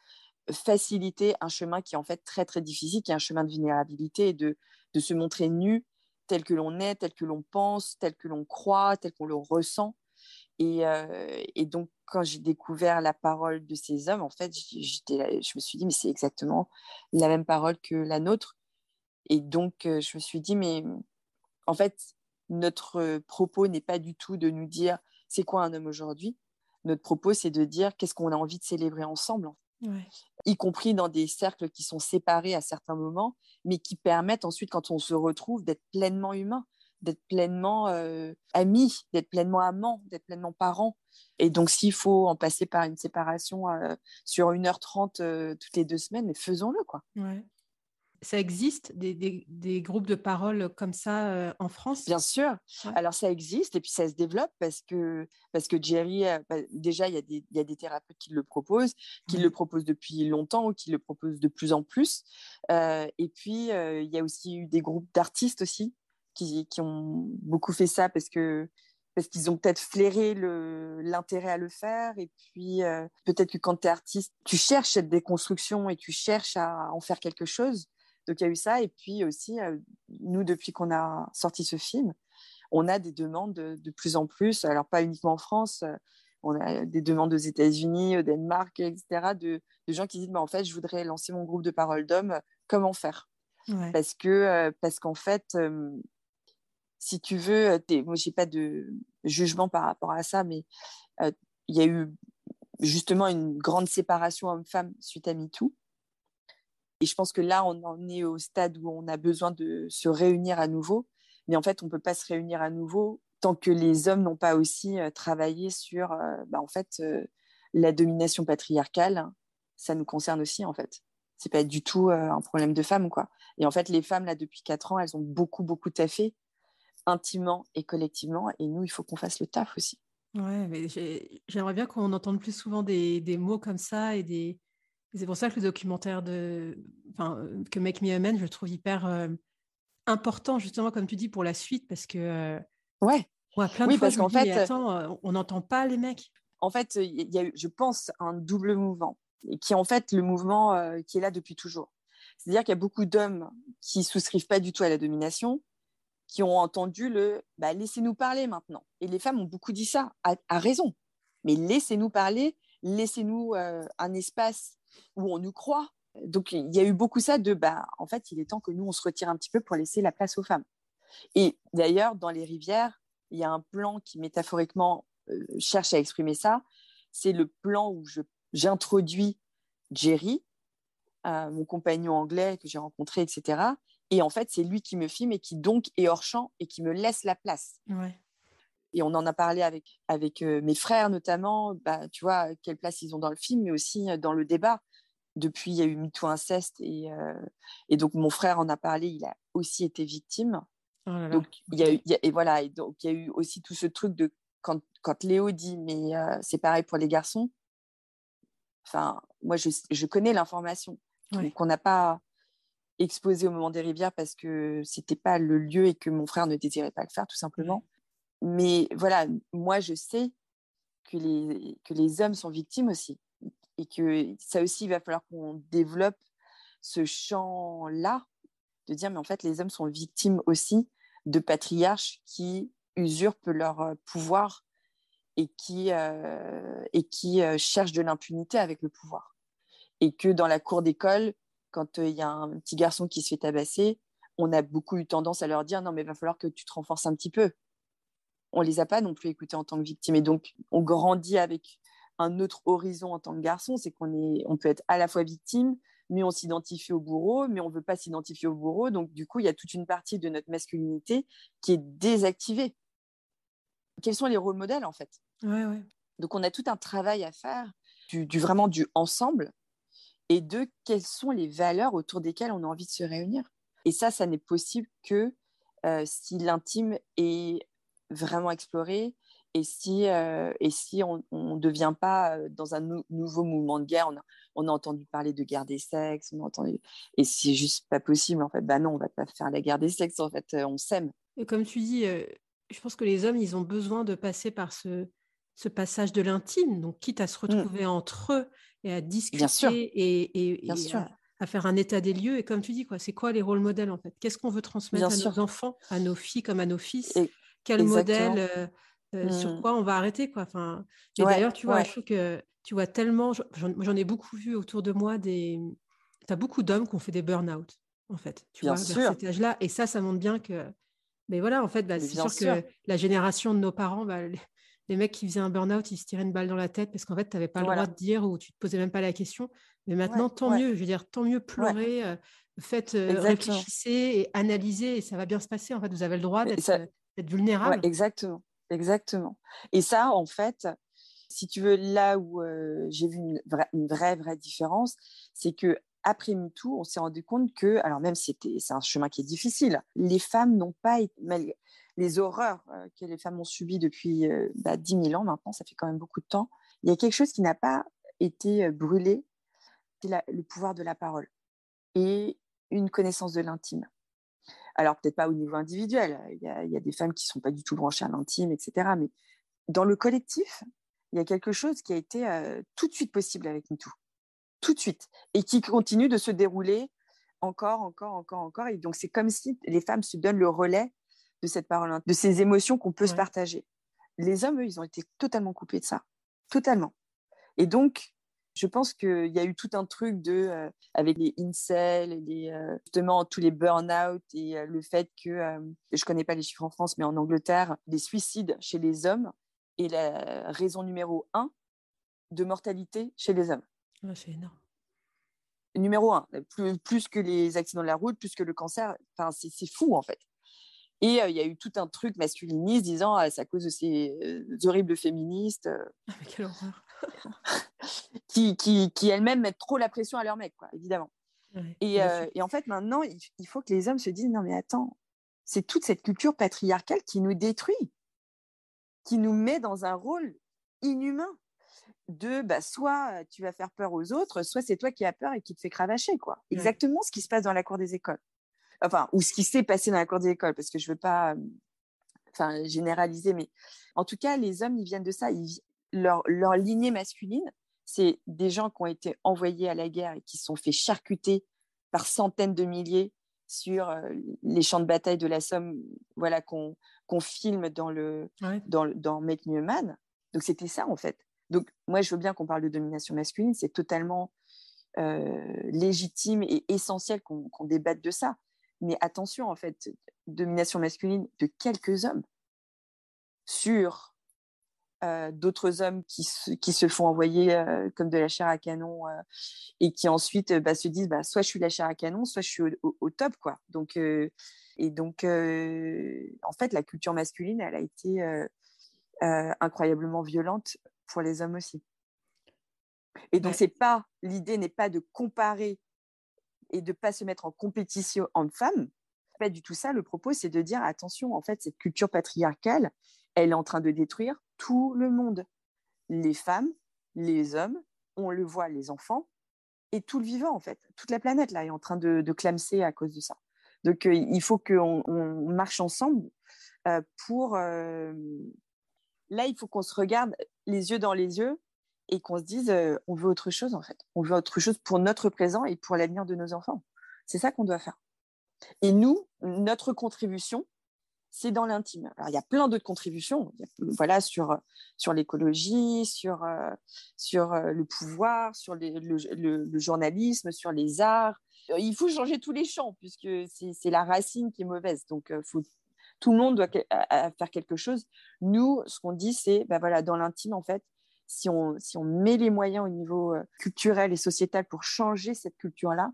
faciliter un chemin qui est en fait très, très difficile, qui est un chemin de vulnérabilité et de, de se montrer nu tel que l'on est, tel que l'on pense, tel que l'on croit, tel qu'on le ressent. Et, euh, et, donc, quand j'ai découvert la parole de ces hommes, en fait, je me suis dit, mais c'est exactement la même parole que la nôtre. Et donc, je me suis dit, mais en fait, notre propos n'est pas du tout de nous dire c'est quoi un homme aujourd'hui. Notre propos, c'est de dire qu'est-ce qu'on a envie de célébrer ensemble, y compris dans des cercles qui sont séparés à certains moments, mais qui permettent ensuite, quand on se retrouve, d'être pleinement humain, d'être pleinement amis, d'être pleinement amants, d'être pleinement parents. Et donc, s'il faut en passer par une séparation sur 1h30 toutes les deux semaines, mais faisons-le. quoi ça existe des, groupes de parole comme ça euh, en France? Bien sûr. Alors ça existe et puis ça se développe parce que, parce que Jerry, euh, bah, déjà, il y, a des, thérapeutes qui le proposent, qui le proposent depuis longtemps ou qui le proposent de plus en plus. Euh, et puis, il y a aussi eu des groupes d'artistes aussi qui, ont beaucoup fait ça parce que parce qu'ils ont peut-être flairé l'intérêt à le faire. Et puis, peut-être que quand tu es artiste, tu cherches cette déconstruction et tu cherches à en faire quelque chose. Donc il y a eu ça. Et puis aussi, euh, nous, depuis qu'on a sorti ce film, on a des demandes de, plus en plus, alors pas uniquement en France, euh, on a des demandes aux États-Unis, au Danemark, etc., de, gens qui disent bah, en fait, je voudrais lancer mon groupe de parole d'hommes, comment faire? Parce que euh, parce qu'en fait, si tu veux, moi, j'ai pas de jugement par rapport à ça, mais il y a eu justement une grande séparation homme-femme suite à MeToo. Et je pense que là, on en est au stade où on a besoin de se réunir à nouveau. Mais en fait, on ne peut pas se réunir à nouveau tant que les hommes n'ont pas aussi travaillé sur bah, en fait, la domination patriarcale. Ça nous concerne aussi, en fait. C'est pas du tout un problème de femmes. Et en fait, les femmes, là, depuis quatre ans, elles ont beaucoup, beaucoup taffé, intimement et collectivement. Et nous, il faut qu'on fasse le taf aussi. Ouais, mais j'aimerais bien qu'on entende plus souvent des, des, mots comme ça et des. C'est pour ça que le documentaire de, enfin, que Make Me Amen, je le trouve hyper important justement, comme tu dis, pour la suite, parce que ouais, plein de fois, parce qu'en fait, attends, on n'entend pas les mecs. En fait, il y a eu, je pense, un double mouvement, qui est en fait le mouvement qui est là depuis toujours. C'est-à-dire qu'il y a beaucoup d'hommes qui souscrivent pas du tout à la domination, qui ont entendu le bah, laissez-nous parler maintenant. Et les femmes ont beaucoup dit ça, à, raison. Mais laissez-nous parler, laissez-nous un espace où on nous croit. Donc il y a eu beaucoup ça de bah, en fait, il est temps que nous on se retire un petit peu pour laisser la place aux femmes. Et d'ailleurs, dans les rivières, il y a un plan qui métaphoriquement cherche à exprimer ça. C'est le plan où j'introduis Jerry, mon compagnon anglais que j'ai rencontré, etc. Et en fait, c'est lui qui me filme et qui donc est hors champ et qui me laisse la place. Et on en a parlé avec, avec euh, mes frères notamment, bah, tu vois, quelle place ils ont dans le film, mais aussi euh, dans le débat. Depuis, il y a eu MeToo inceste et, euh, et donc mon frère en a parlé, il a aussi été victime. Oh donc, il y a eu, et voilà, et donc il y a eu aussi tout ce truc de quand, quand Léo dit, mais c'est pareil pour les garçons. Enfin, moi, je, je connais l'information qu'on n'a pas exposé au moment des rivières parce que c'était pas le lieu et que mon frère ne désirait pas le faire tout simplement. Mais voilà, moi je sais que les, que les hommes sont victimes aussi et que ça aussi il va falloir qu'on développe ce champ-là de dire mais en fait les hommes sont victimes aussi de patriarches qui usurpent leur euh, pouvoir et qui, euh, et qui euh, cherchent de l'impunité avec le pouvoir. Et que dans la cour d'école, quand il y a un petit garçon qui se fait tabasser, on a beaucoup eu tendance à leur dire non, mais il va falloir que tu te renforces un petit peu. On les a pas non plus écoutés en tant que victimes. Et donc, on grandit avec un autre horizon en tant que garçon, c'est qu'on est, on peut être à la fois victime, mais on s'identifie au bourreau, mais on ne veut pas s'identifier au bourreau. Donc, du coup, il y a toute une partie de notre masculinité qui est désactivée. Quels sont les rôles modèles, en fait? Ouais, ouais. Donc, on a tout un travail à faire, du, du vraiment du ensemble, et de quelles sont les valeurs autour desquelles on a envie de se réunir. Et ça, ça n'est possible que euh, si l'intime est vraiment exploré et si, euh, et si on ne devient pas euh, dans un nouveau mouvement de guerre. On a, on a, entendu parler de guerre des sexes, on a entendu... et c'est juste pas possible en fait. Bah non, on va pas faire la guerre des sexes en fait, on s'aime. Comme tu dis, je pense que les hommes, ils ont besoin de passer par ce, ce passage de l'intime, donc quitte à se mmh. retrouver entre eux et à discuter et, à, faire un état des lieux. Et comme tu dis, quoi, c'est quoi les rôles modèles en fait? Qu'est-ce qu'on veut transmettre à nos enfants, à nos filles comme à nos fils? Quel modèle euh, euh, Sur mmh. quoi on va arrêter quoi? Enfin, Et d'ailleurs, tu vois, je trouve que tu vois tellement, j'en ai beaucoup vu autour de moi des. Tu as beaucoup d'hommes qui ont fait des burn-out, en fait, tu vois, vers cet âge-là. Et ça, ça montre bien que. Mais voilà, en fait, bah, c'est sûr, que la génération de nos parents, bah, les mecs qui faisaient un burn-out, ils se tiraient une balle dans la tête parce qu'en fait, tu n'avais pas le droit de dire ou tu te posais même pas la question. Mais maintenant, tant mieux. Je veux dire, tant mieux pleurer, euh, faites, euh, réfléchissez et analysez et ça va bien se passer. En fait, vous avez le droit d'être euh, vulnérable. exactement. Exactement. Et ça, en fait, si tu veux, là où j'ai vu une vraie, une vraie, vraie différence, c'est que après MeToo, on s'est rendu compte que, alors même si c'est un chemin qui est difficile, les femmes n'ont pas été, les horreurs euh, que les femmes ont subies depuis euh, bah, 10 000 ans maintenant, ça fait quand même beaucoup de temps, il y a quelque chose qui n'a pas été euh, brûlé, c'est le pouvoir de la parole et une connaissance de l'intime. Alors peut-être pas au niveau individuel, il y, a, des femmes qui ne sont pas du tout branchées à l'intime, etc. Mais dans le collectif, il y a quelque chose qui a été tout de suite possible avec MeToo, tout de suite, et qui continue de se dérouler encore, encore, encore, encore. Et donc c'est comme si les femmes se donnent le relais de cette parole, de ces émotions qu'on peut se partager. Les hommes, eux, ils ont été totalement coupés de ça, totalement. Et donc, je pense qu'il y a eu tout un truc de, euh, avec les incels, les, euh, justement tous les burn-out et euh, le fait que, je ne connais pas les chiffres en France, mais en Angleterre, les suicides chez les hommes est la raison numéro un de mortalité chez les hommes. c'est énorme. Numéro un, plus, plus, que les accidents de la route, plus que le cancer, enfin, c'est fou en fait. Et il y a eu tout un truc masculiniste disant ah, c'est à cause de ces horribles féministes ah, mais quelle horreur. *laughs* qui, qui, qui elles-mêmes mettent trop la pression à leurs mecs, quoi, évidemment. et, et, en fait, maintenant, il, il, faut que les hommes se disent non, mais attends, c'est toute cette culture patriarcale qui nous détruit, qui nous met dans un rôle inhumain de bah, soit tu vas faire peur aux autres, soit c'est toi qui as peur et qui te fait cravacher. quoi. Exactement ce qui se passe dans la cour des écoles. Enfin, ou ce qui s'est passé dans la cour des écoles, parce que je ne veux pas enfin, généraliser, mais en tout cas, les hommes, ils viennent de ça. leur, leur lignée masculine, c'est des gens qui ont été envoyés à la guerre et qui sont fait charcuter par centaines de milliers sur les champs de bataille de la Somme, voilà, qu'on filme dans, le, dans, dans Make Me Man. Donc, c'était ça, en fait. Donc, moi, je veux bien qu'on parle de domination masculine, c'est totalement légitime et essentiel qu'on débatte de ça. Mais attention, en fait, domination masculine de quelques hommes sur d'autres hommes qui se, qui se, font envoyer comme de la chair à canon et qui ensuite bah, se disent bah, soit je suis la chair à canon, soit je suis au, top. Quoi. Donc, et donc, en fait, la culture masculine, elle a été incroyablement violente pour les hommes aussi. Et donc, c'est pas l'idée n'est pas de comparer et de pas se mettre en compétition entre femmes. Pas du tout ça. Le propos, c'est de dire attention, en fait, cette culture patriarcale, elle est en train de détruire tout le monde. Les femmes, les hommes, on le voit, les enfants, et tout le vivant, en fait. Toute la planète, là, est en train de, de clamser à cause de ça. Donc, euh, il faut qu'on on marche ensemble euh, pour... Euh, là, il faut qu'on se regarde les yeux dans les yeux et qu'on se dise, on veut autre chose, en fait. On veut autre chose pour notre présent et pour l'avenir de nos enfants. C'est ça qu'on doit faire. Et nous, notre contribution, c'est dans l'intime. Alors, il y a plein d'autres contributions, voilà, sur, sur l'écologie, sur, sur le pouvoir, sur le, journalisme, sur les arts. Euh, il faut changer tous les champs, puisque c'est la racine qui est mauvaise. Donc, faut, tout le monde doit faire quelque chose. Nous, ce qu'on dit, c'est, ben voilà, dans l'intime, en fait, si on, met les moyens au niveau culturel et sociétal pour changer cette culture-là,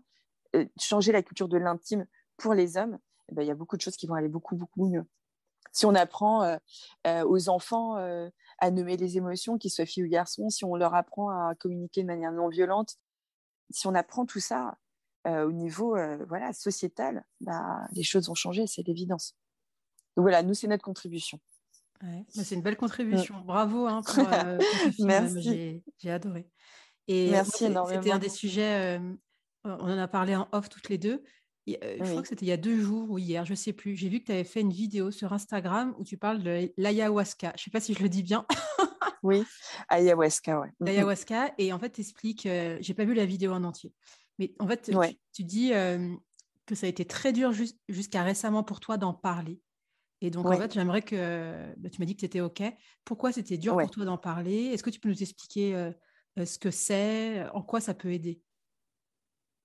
changer la culture de l'intime pour les hommes, eh ben, il y a beaucoup de choses qui vont aller beaucoup, beaucoup mieux. Si on apprend euh, euh, aux enfants euh, à nommer les émotions, qu'ils soient filles ou garçons, si on leur apprend à communiquer de manière non violente, si on apprend tout ça au niveau voilà, sociétal, bah, les choses vont changer, c'est l'évidence. Donc voilà, nous, c'est notre contribution. Bah, c'est une belle contribution. Bravo hein, pour, *laughs* Merci. J'ai adoré. Et Merci énormément. C'était un des sujets, on en a parlé en off toutes les deux. Euh, je crois que c'était il y a deux jours ou hier, je ne sais plus. J'ai vu que tu avais fait une vidéo sur Instagram où tu parles de l'ayahuasca. Je ne sais pas si je le dis bien. *laughs* oui, ayahuasca, ouais. L'ayahuasca. Et en fait, tu expliques, euh, j'ai pas vu la vidéo en entier, mais en fait, tu, dis euh, que ça a été très dur jusqu'à récemment pour toi d'en parler. Et donc, en fait, j'aimerais que bah, tu m'as dit que tu étais OK. Pourquoi c'était dur pour toi d'en parler? Est-ce que tu peux nous expliquer ce que c'est, en quoi ça peut aider?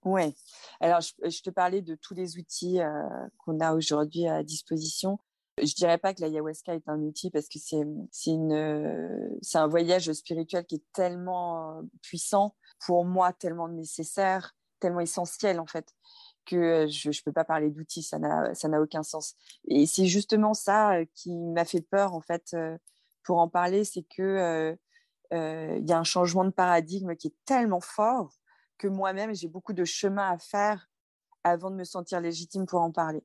Oui. Alors, je, te parlais de tous les outils euh, qu'on a aujourd'hui à disposition. Je dirais pas que l'ayahuasca est un outil parce que c'est un voyage spirituel qui est tellement euh, puissant pour moi, tellement nécessaire, tellement essentiel en fait que je ne peux pas parler d'outils, ça n'a aucun sens. Et c'est justement ça qui m'a fait peur en fait pour en parler, c'est que il y a un changement de paradigme qui est tellement fort que moi-même, j'ai beaucoup de chemin à faire avant de me sentir légitime pour en parler.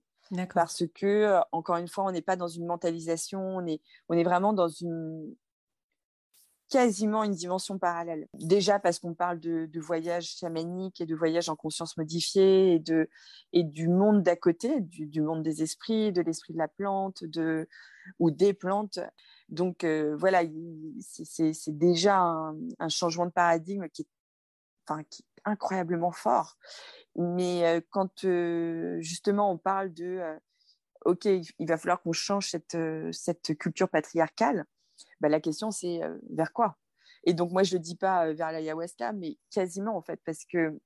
Parce que, encore une fois, on n'est pas dans une mentalisation, on est, on est vraiment dans une quasiment une dimension parallèle. Déjà parce qu'on parle de, de voyage chamanique et de voyage en conscience modifiée et, de, et du monde d'à côté, du, monde des esprits, de l'esprit de la plante de, ou des plantes. Donc euh, voilà, c'est déjà un, changement de paradigme qui est, enfin, qui, incroyablement fort. Mais quand justement on parle de OK, il va falloir qu'on change cette, cette culture patriarcale, bah, la question c'est vers quoi? Et donc moi je ne dis pas vers l'ayahuasca, mais quasiment en fait, parce que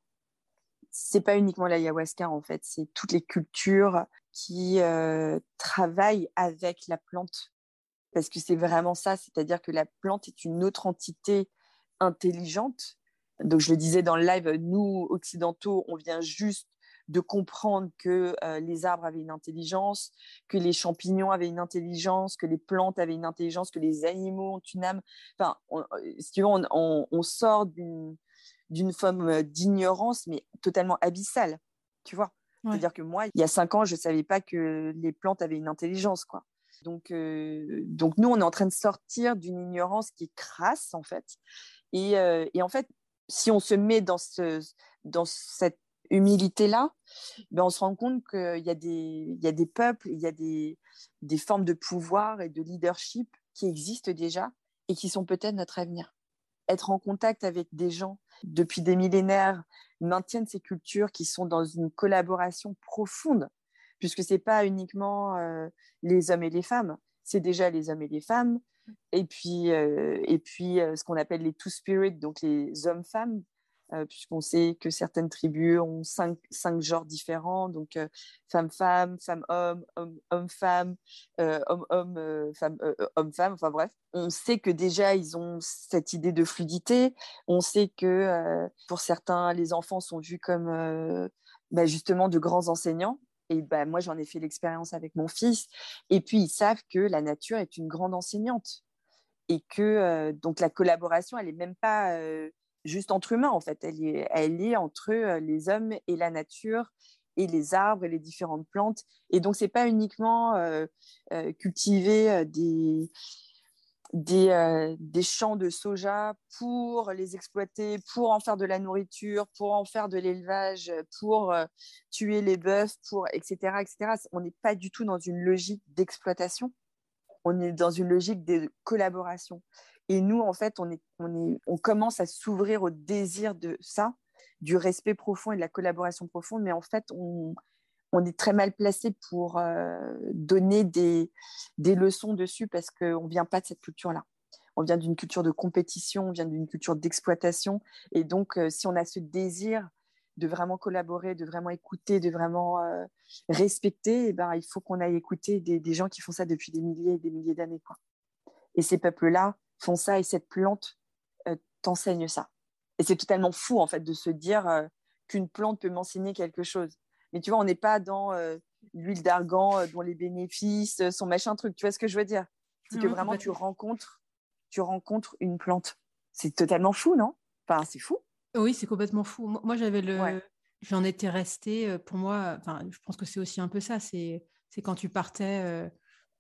c'est pas uniquement l'ayahuasca en fait, c'est toutes les cultures qui travaillent avec la plante. Parce que c'est vraiment ça, c'est-à-dire que la plante est une autre entité intelligente. Donc, je le disais dans le live, nous, occidentaux, on vient juste de comprendre que euh, les arbres avaient une intelligence, que les champignons avaient une intelligence, que les plantes avaient une intelligence, que les animaux ont une âme. Enfin, on, si tu veux, on, sort d'une forme d'ignorance, mais totalement abyssale, tu vois. C'est-à-dire que moi, il y a cinq ans, je ne savais pas que les plantes avaient une intelligence, quoi. Donc, euh, donc nous, on est en train de sortir d'une ignorance qui est crasse, en fait. Et, euh, et, en fait, si on se met dans, ce, dans cette humilité-là, ben on se rend compte qu'il y, a des, y a des peuples, il y a des, des formes de pouvoir et de leadership qui existent déjà et qui sont peut-être notre avenir. Être en contact avec des gens depuis des millénaires maintiennent ces cultures qui sont dans une collaboration profonde, puisque ce n'est pas uniquement euh, les hommes et les femmes, c'est déjà les hommes et les femmes, et puis, euh, et puis euh, ce qu'on appelle les two spirits, donc les hommes-femmes, euh, puisqu'on sait que certaines tribus ont cinq, cinq genres différents, donc femme-femme, femme-homme, homme-femme, homme-homme, femme-homme-femme, enfin bref. On sait que déjà, ils ont cette idée de fluidité. On sait que pour certains, les enfants sont vus comme bah, justement de grands enseignants. Et bah, moi, j'en ai fait l'expérience avec mon fils. Et puis, ils savent que la nature est une grande enseignante. Et que donc la collaboration, elle n'est même pas juste entre humains, en fait. Elle est, entre les hommes et la nature et les arbres et les différentes plantes. Et donc, c'est pas uniquement cultiver des, des, des, champs de soja pour les exploiter, pour en faire de la nourriture, pour en faire de l'élevage, pour tuer les bœufs, pour etc. etc. On n'est pas du tout dans une logique d'exploitation. On est dans une logique de collaboration. Et nous, en fait, on, est, on, est, on commence à s'ouvrir au désir de ça, du respect profond et de la collaboration profonde, mais en fait, on, on est très mal placé pour euh, donner des, des, leçons dessus parce qu'on ne vient pas de cette culture-là. On vient d'une culture de compétition, on vient d'une culture d'exploitation. Et donc, euh, si on a ce désir de vraiment collaborer, de vraiment écouter, de vraiment euh, respecter, eh ben, il faut qu'on aille écouter des, des, gens qui font ça depuis des milliers et des milliers d'années. Et ces peuples-là, font ça et cette plante euh, t'enseigne ça. Et c'est totalement fou, en fait, de se dire euh, qu'une plante peut m'enseigner quelque chose. Mais tu vois, on n'est pas dans euh, l'huile d'argan, dont les bénéfices sont machin truc. Tu vois ce que je veux dire? C'est que vraiment, tu rencontres, tu rencontres une plante. C'est totalement fou, non? Enfin, c'est fou. Oui, c'est complètement fou. Moi, j'avais le... J'en étais restée, pour moi, enfin, je pense que c'est aussi un peu ça, c'est quand tu partais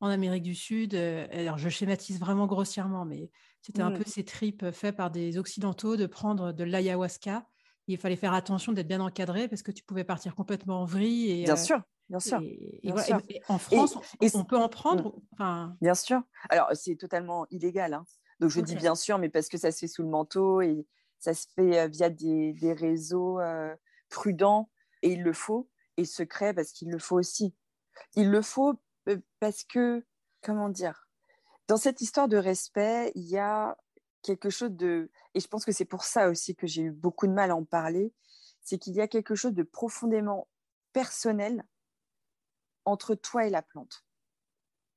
en Amérique du Sud. Euh, alors, je schématise vraiment grossièrement, mais c'était un mmh. peu ces tripes faits par des Occidentaux de prendre de l'ayahuasca. Il fallait faire attention d'être bien encadré parce que tu pouvais partir complètement en vrille. Et, bien euh, sûr, bien sûr. en France, on, peut en prendre. Enfin... Bien sûr. Alors, c'est totalement illégal. Hein. Donc, je dis bien sûr, mais parce que ça se fait sous le manteau et ça se fait euh, via des, réseaux prudents et il le faut, et secret parce qu'il le faut aussi. Il le faut parce que, comment dire, dans cette histoire de respect, il y a quelque chose de, et je pense que c'est pour ça aussi que j'ai eu beaucoup de mal à en parler, c'est qu'il y a quelque chose de profondément personnel entre toi et la plante,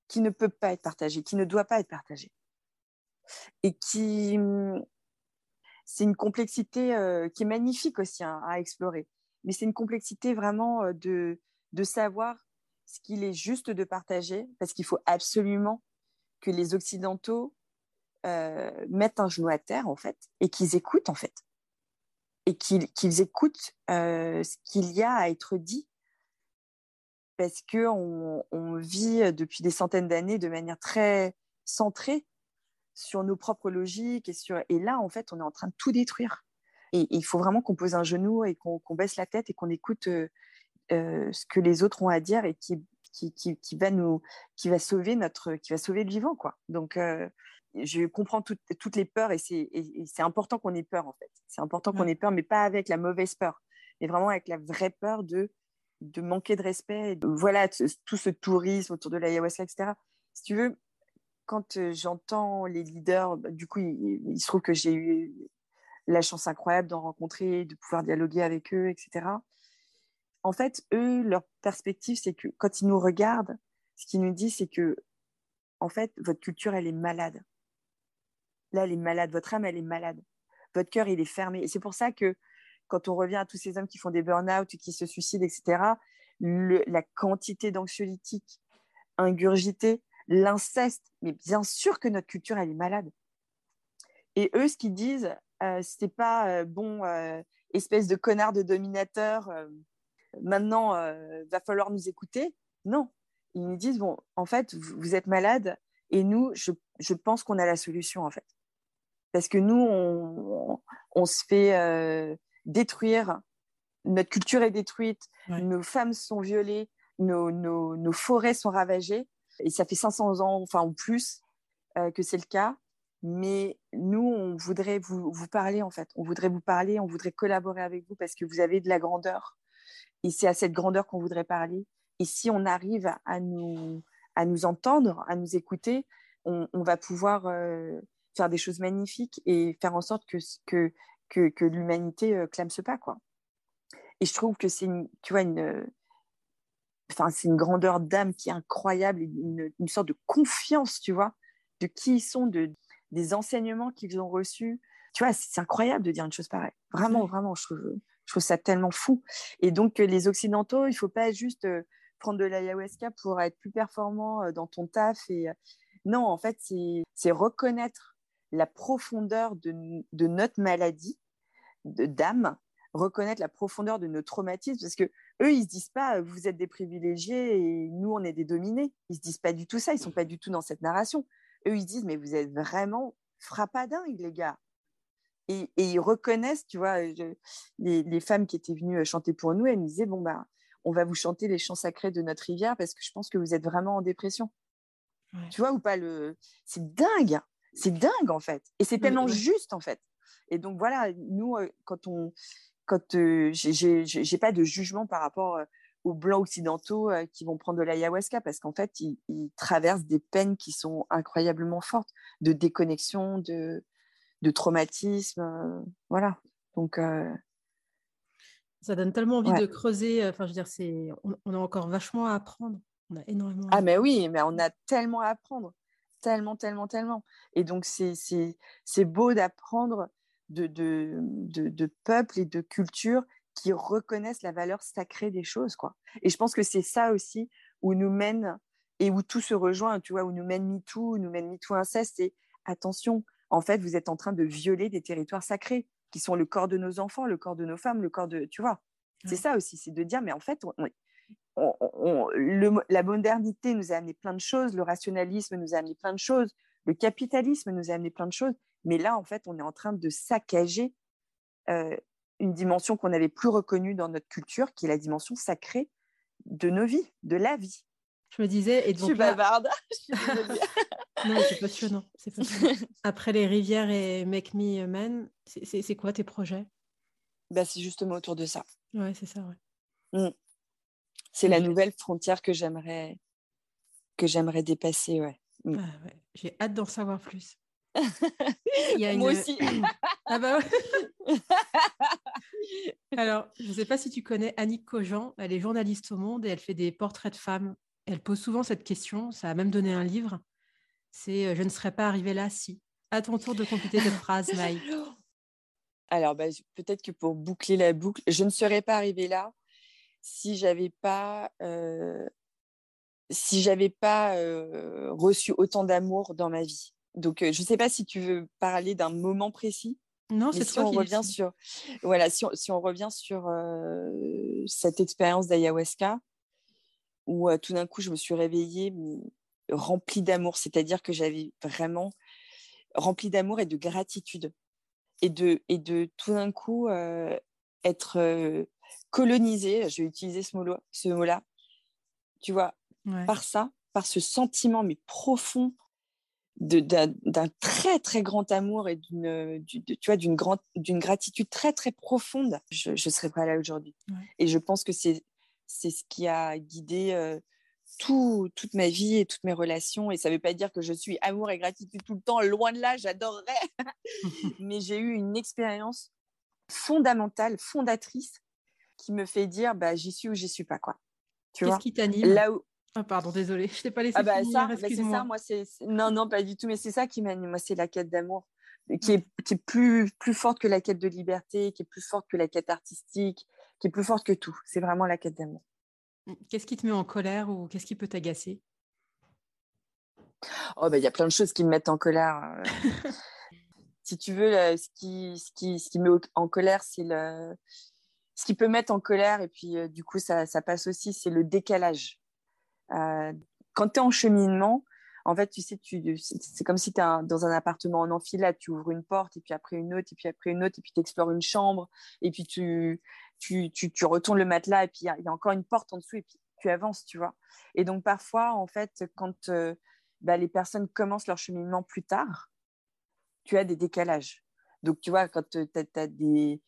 qui ne peut pas être partagé, qui ne doit pas être partagé. Et qui, c'est une complexité euh, qui est magnifique aussi hein, à explorer, mais c'est une complexité vraiment euh, de, de savoir ce qu'il est juste de partager, parce qu'il faut absolument que les Occidentaux euh, mettent un genou à terre, en fait, et qu'ils écoutent, en fait. Et qu'ils écoutent euh, ce qu'il y a à être dit. Parce qu'on on vit depuis des centaines d'années de manière très centrée sur nos propres logiques. Et, sur... et là, en fait, on est en train de tout détruire. Et il faut vraiment qu'on pose un genou et qu'on baisse la tête et qu'on écoute euh, euh, ce que les autres ont à dire et qui, qui, qui, va nous qui va sauver notre qui va sauver le vivant quoi. Donc euh, je comprends toutes les peurs et c'est important qu'on ait peur en fait. C'est important qu'on ait peur mais pas avec la mauvaise peur mais vraiment avec la vraie peur de de manquer de respect voilà tout ce tourisme autour de l'ayahuasca etc si tu veux quand euh, j'entends les leaders bah, du coup il, il, se trouve que j'ai eu la chance incroyable d'en rencontrer de pouvoir dialoguer avec eux etc en fait, eux, leur perspective, c'est que quand ils nous regardent, ce qu'ils nous disent, c'est que, en fait, votre culture, elle est malade. Là, elle est malade. Votre âme, elle est malade. votre cœur, il est fermé. Et c'est pour ça que quand on revient à tous ces hommes qui font des burn-out, qui se suicident, etc., la quantité d'anxiolytiques ingurgités, l'inceste, mais bien sûr que notre culture, elle est malade. Et eux, ce qu'ils disent, euh, c'est pas euh, bon, euh, espèce de connard de dominateur, maintenant, va falloir nous écouter. Non, ils nous disent, bon, en fait, vous, êtes malade et nous, je, je pense qu'on a la solution, en fait. Parce que nous, on, on se fait détruire, notre culture est détruite, nos femmes sont violées, nos, nos, nos, forêts sont ravagées, et ça fait 500 ans, enfin, ou plus, que c'est le cas. Mais nous, on voudrait vous, vous, parler, en fait. On voudrait vous parler, on voudrait collaborer avec vous parce que vous avez de la grandeur. Et c'est à cette grandeur qu'on voudrait parler. Et si on arrive à nous, à nous entendre, à nous écouter, on, on va pouvoir euh, faire des choses magnifiques et faire en sorte que, que, que, que l'humanité euh, clame ce pas. Quoi. Et je trouve que c'est une, tu vois, une, enfin, c'est une grandeur d'âme qui est incroyable, une, une, sorte de confiance, tu vois, de qui ils sont, de, des enseignements qu'ils ont reçus. Tu vois, c'est incroyable de dire une chose pareille. Vraiment, vraiment, je trouve, je trouve ça tellement fou. Et donc, les Occidentaux, il ne faut pas juste euh, prendre de l'ayahuasca pour être plus performant euh, dans ton taf. Et... Euh, non, en fait, c'est reconnaître la profondeur de, notre maladie d'âme, reconnaître la profondeur de nos traumatismes, parce que eux, ils se disent pas, vous êtes des privilégiés et nous, on est des dominés. Ils se disent pas du tout ça. Ils sont pas du tout dans cette narration eux, ils disent, mais vous êtes vraiment frappadingues, les gars. Et, ils reconnaissent, tu vois, les, femmes qui étaient venues chanter pour nous, elles nous disaient, bon, bah, on va vous chanter les chants sacrés de notre rivière parce que je pense que vous êtes vraiment en dépression. Tu vois ou pas le... C'est dingue, c'est dingue en fait. Et c'est tellement juste en fait. Et donc voilà, nous, euh, quand on... Quand euh, j'ai pas de jugement par rapport euh, aux blancs occidentaux euh, qui vont prendre de l'ayahuasca parce qu'en fait, ils, traversent des peines qui sont incroyablement fortes, de déconnexion, de, de traumatisme. Euh, voilà. Donc. Euh, ça donne tellement envie de creuser. Enfin, je veux dire, c'est, on, a encore vachement à apprendre. On a énormément. Ah, mais oui, mais on a tellement à apprendre. Tellement, tellement, tellement. Et donc, c'est, c'est, c'est beau d'apprendre de, de, de, de peuples et de cultures qui reconnaissent la valeur sacrée des choses. Quoi. Et je pense que c'est ça aussi où nous mène et où tout se rejoint, tu vois, où nous mène MeToo, où nous mène MeToo inceste. Et attention, en fait, vous êtes en train de violer des territoires sacrés qui sont le corps de nos enfants, le corps de nos femmes, le corps de, tu vois. C'est ça aussi, c'est de dire, mais en fait, la modernité nous a amené plein de choses, le rationalisme nous a amené plein de choses, le capitalisme nous a amené plein de choses, mais là, en fait, on est en train de saccager euh, une dimension qu'on n'avait plus reconnue dans notre culture, qui est la dimension sacrée de nos vies, de la vie. Je me disais, et donc *laughs* je suis bavarde. Non, c'est passionnant, *laughs* Après les rivières et Make Me Man, c'est quoi tes projets? Bah, C'est justement autour de ça. Ouais, c'est ça, ouais. Mmh. C'est la nouvelle frontière que j'aimerais que j'aimerais dépasser, ouais. Mmh. Ah, ouais. J'ai hâte d'en savoir plus. *laughs* Moi aussi. *coughs* ah bah Alors, je ne sais pas si tu connais Annick Cogent. Elle est journaliste au Monde et elle fait des portraits de femmes. Elle pose souvent cette question. Ça a même donné un livre. C'est euh, Je ne serais pas arrivée là si. À ton tour de compléter cette phrase, *laughs* Maï. Alors, bah, peut-être que pour boucler la boucle, je ne serais pas arrivée là si j'avais pas, euh, si j'avais pas euh, reçu autant d'amour dans ma vie. Donc, je ne sais pas si tu veux parler d'un moment précis. Non, c'est si on revient sur voilà, si on, revient sur cette expérience d'ayahuasca où tout d'un coup je me suis réveillée remplie d'amour, c'est-à-dire que j'avais vraiment remplie d'amour et de gratitude. Et de et de tout d'un coup être colonisée, je vais utiliser ce mot-là, ce mot-là, tu vois, par ça, par ce sentiment mais profond d'un très très grand amour et d'une tu vois d'une grande d'une gratitude très très profonde je ne serais pas là aujourd'hui. Et je pense que c'est c'est ce qui a guidé euh, tout, toute ma vie et toutes mes relations et ça veut pas dire que je suis amour et gratitude tout le temps loin de là j'adorerais *laughs* mais j'ai eu une expérience fondamentale fondatrice qui me fait dire bah j'y suis ou j'y suis pas quoi qu'est-ce qui t'anime? Là où ah, pardon, désolée, je t'ai pas laissé ah bah finir, ça, bah, c'est ça, moi c'est non non pas du tout, mais c'est ça qui m'anime, moi c'est la quête d'amour. qui est, qui est plus, plus forte que la quête de liberté, qui est plus forte que la quête artistique, qui est plus forte que tout. C'est vraiment la quête d'amour. Qu'est-ce qui te met en colère ou qu'est-ce qui peut t'agacer? Oh, bah, il y a plein de choses qui me mettent en colère. Euh. *laughs* si tu veux, ce, qui, ce, qui, ce qui me met en colère, c'est le. Ce qui peut mettre en colère, et puis euh, du coup, ça, ça passe aussi, c'est le décalage. Euh, quand tu es en cheminement, en fait, tu sais, tu, c'est comme si tu es dans un appartement en enfilade, tu ouvres une porte, et puis après une autre, et puis après une autre, et puis tu explores une chambre, et puis tu, tu, tu, tu retournes le matelas, et puis il y, a encore une porte en dessous, et puis tu avances, tu vois. Et donc, parfois, en fait, quand euh, bah, les personnes commencent leur cheminement plus tard, tu as des décalages. Donc, tu vois, quand tu as, des,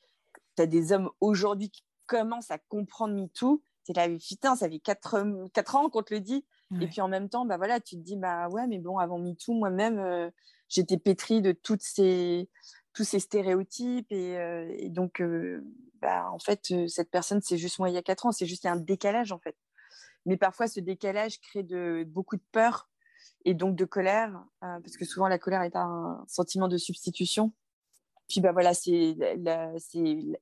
as des hommes aujourd'hui qui commencent à comprendre MeToo, c'est là, putain, ça fait 4, 4 ans qu'on te le dit. Et puis en même temps, bah voilà, tu te dis, bah ouais, mais bon, avant MeToo, moi-même, euh, j'étais pétrie de toutes ces, tous ces stéréotypes. Et, euh, donc, bah, en fait, cette personne, c'est juste moi il y a 4 ans, c'est juste un décalage, en fait. Mais parfois, ce décalage crée de, beaucoup de peur et donc de colère, euh, parce que souvent la colère est un sentiment de substitution. Puis bah voilà, c'est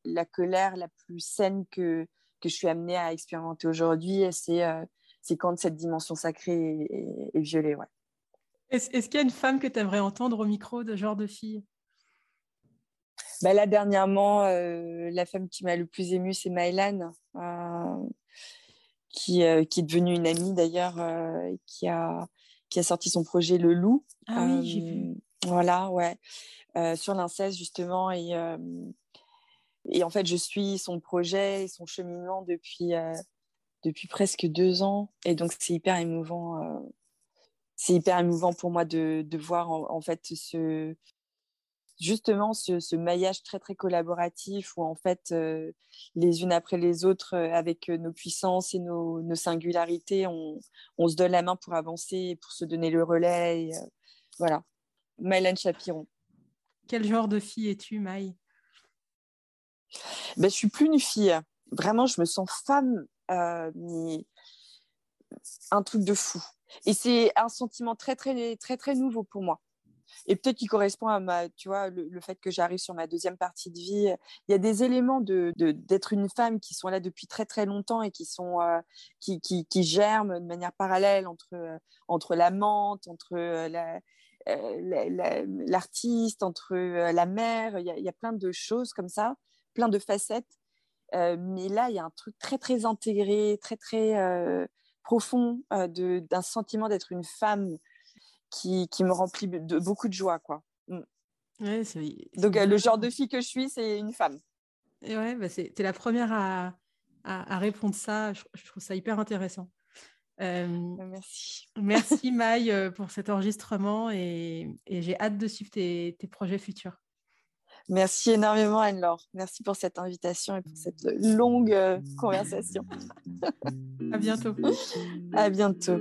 la, colère la plus saine que, que je suis amenée à expérimenter aujourd'hui. C'est euh, c'est quand cette dimension sacrée est, violée. Ouais. Est-ce qu'il y a une femme que tu aimerais entendre au micro de genre de fille? Bah là, dernièrement, euh, la femme qui m'a le plus émue, c'est Maëlan qui, euh, qui est devenue une amie d'ailleurs, euh, qui, a, qui a sorti son projet Le Loup. Ah oui, j'ai vu. Euh, voilà, ouais. sur l'inceste justement. Et, et en fait, je suis son projet et son cheminement depuis, depuis presque deux ans. Et donc, c'est hyper émouvant. c'est hyper émouvant pour moi de, de voir en, en, fait ce, justement ce, maillage très très collaboratif où en fait euh, les unes après les autres euh, avec euh, nos puissances et nos, singularités on, se donne la main pour avancer pour se donner le relais voilà. Mylène Chapiron. Quel genre de fille es-tu Maï ben, je suis plus une fille. Vraiment je me sens femme mais un truc de fou. Et c'est un sentiment très très très très nouveau pour moi et peut-être qu'il correspond à ma, tu vois, le, fait que j'arrive sur ma deuxième partie de vie. Il y a des éléments de, d'être une femme qui sont là depuis très très longtemps et qui sont euh, qui, qui, qui, germent de manière parallèle entre euh, entre l'amante, entre euh, la, l'artiste, entre la mère. Il y, a, il y, a, plein de choses comme ça, plein de facettes. mais là, il y a un truc très très intégré, très très profond d'un sentiment d'être une femme qui, qui, me remplit de beaucoup de joie. Quoi. Mm. Ouais, Donc, euh, le genre de fille que je suis, c'est une femme. Et ouais, bah tu es la première à, à, répondre ça. Je, trouve ça hyper intéressant. Euh, bah, merci. Merci *laughs* Maï euh, pour cet enregistrement et, et j'ai hâte de suivre tes, tes projets futurs. Merci énormément Anne-Laure. Merci pour cette invitation et pour cette longue conversation. à bientôt. *laughs* à bientôt.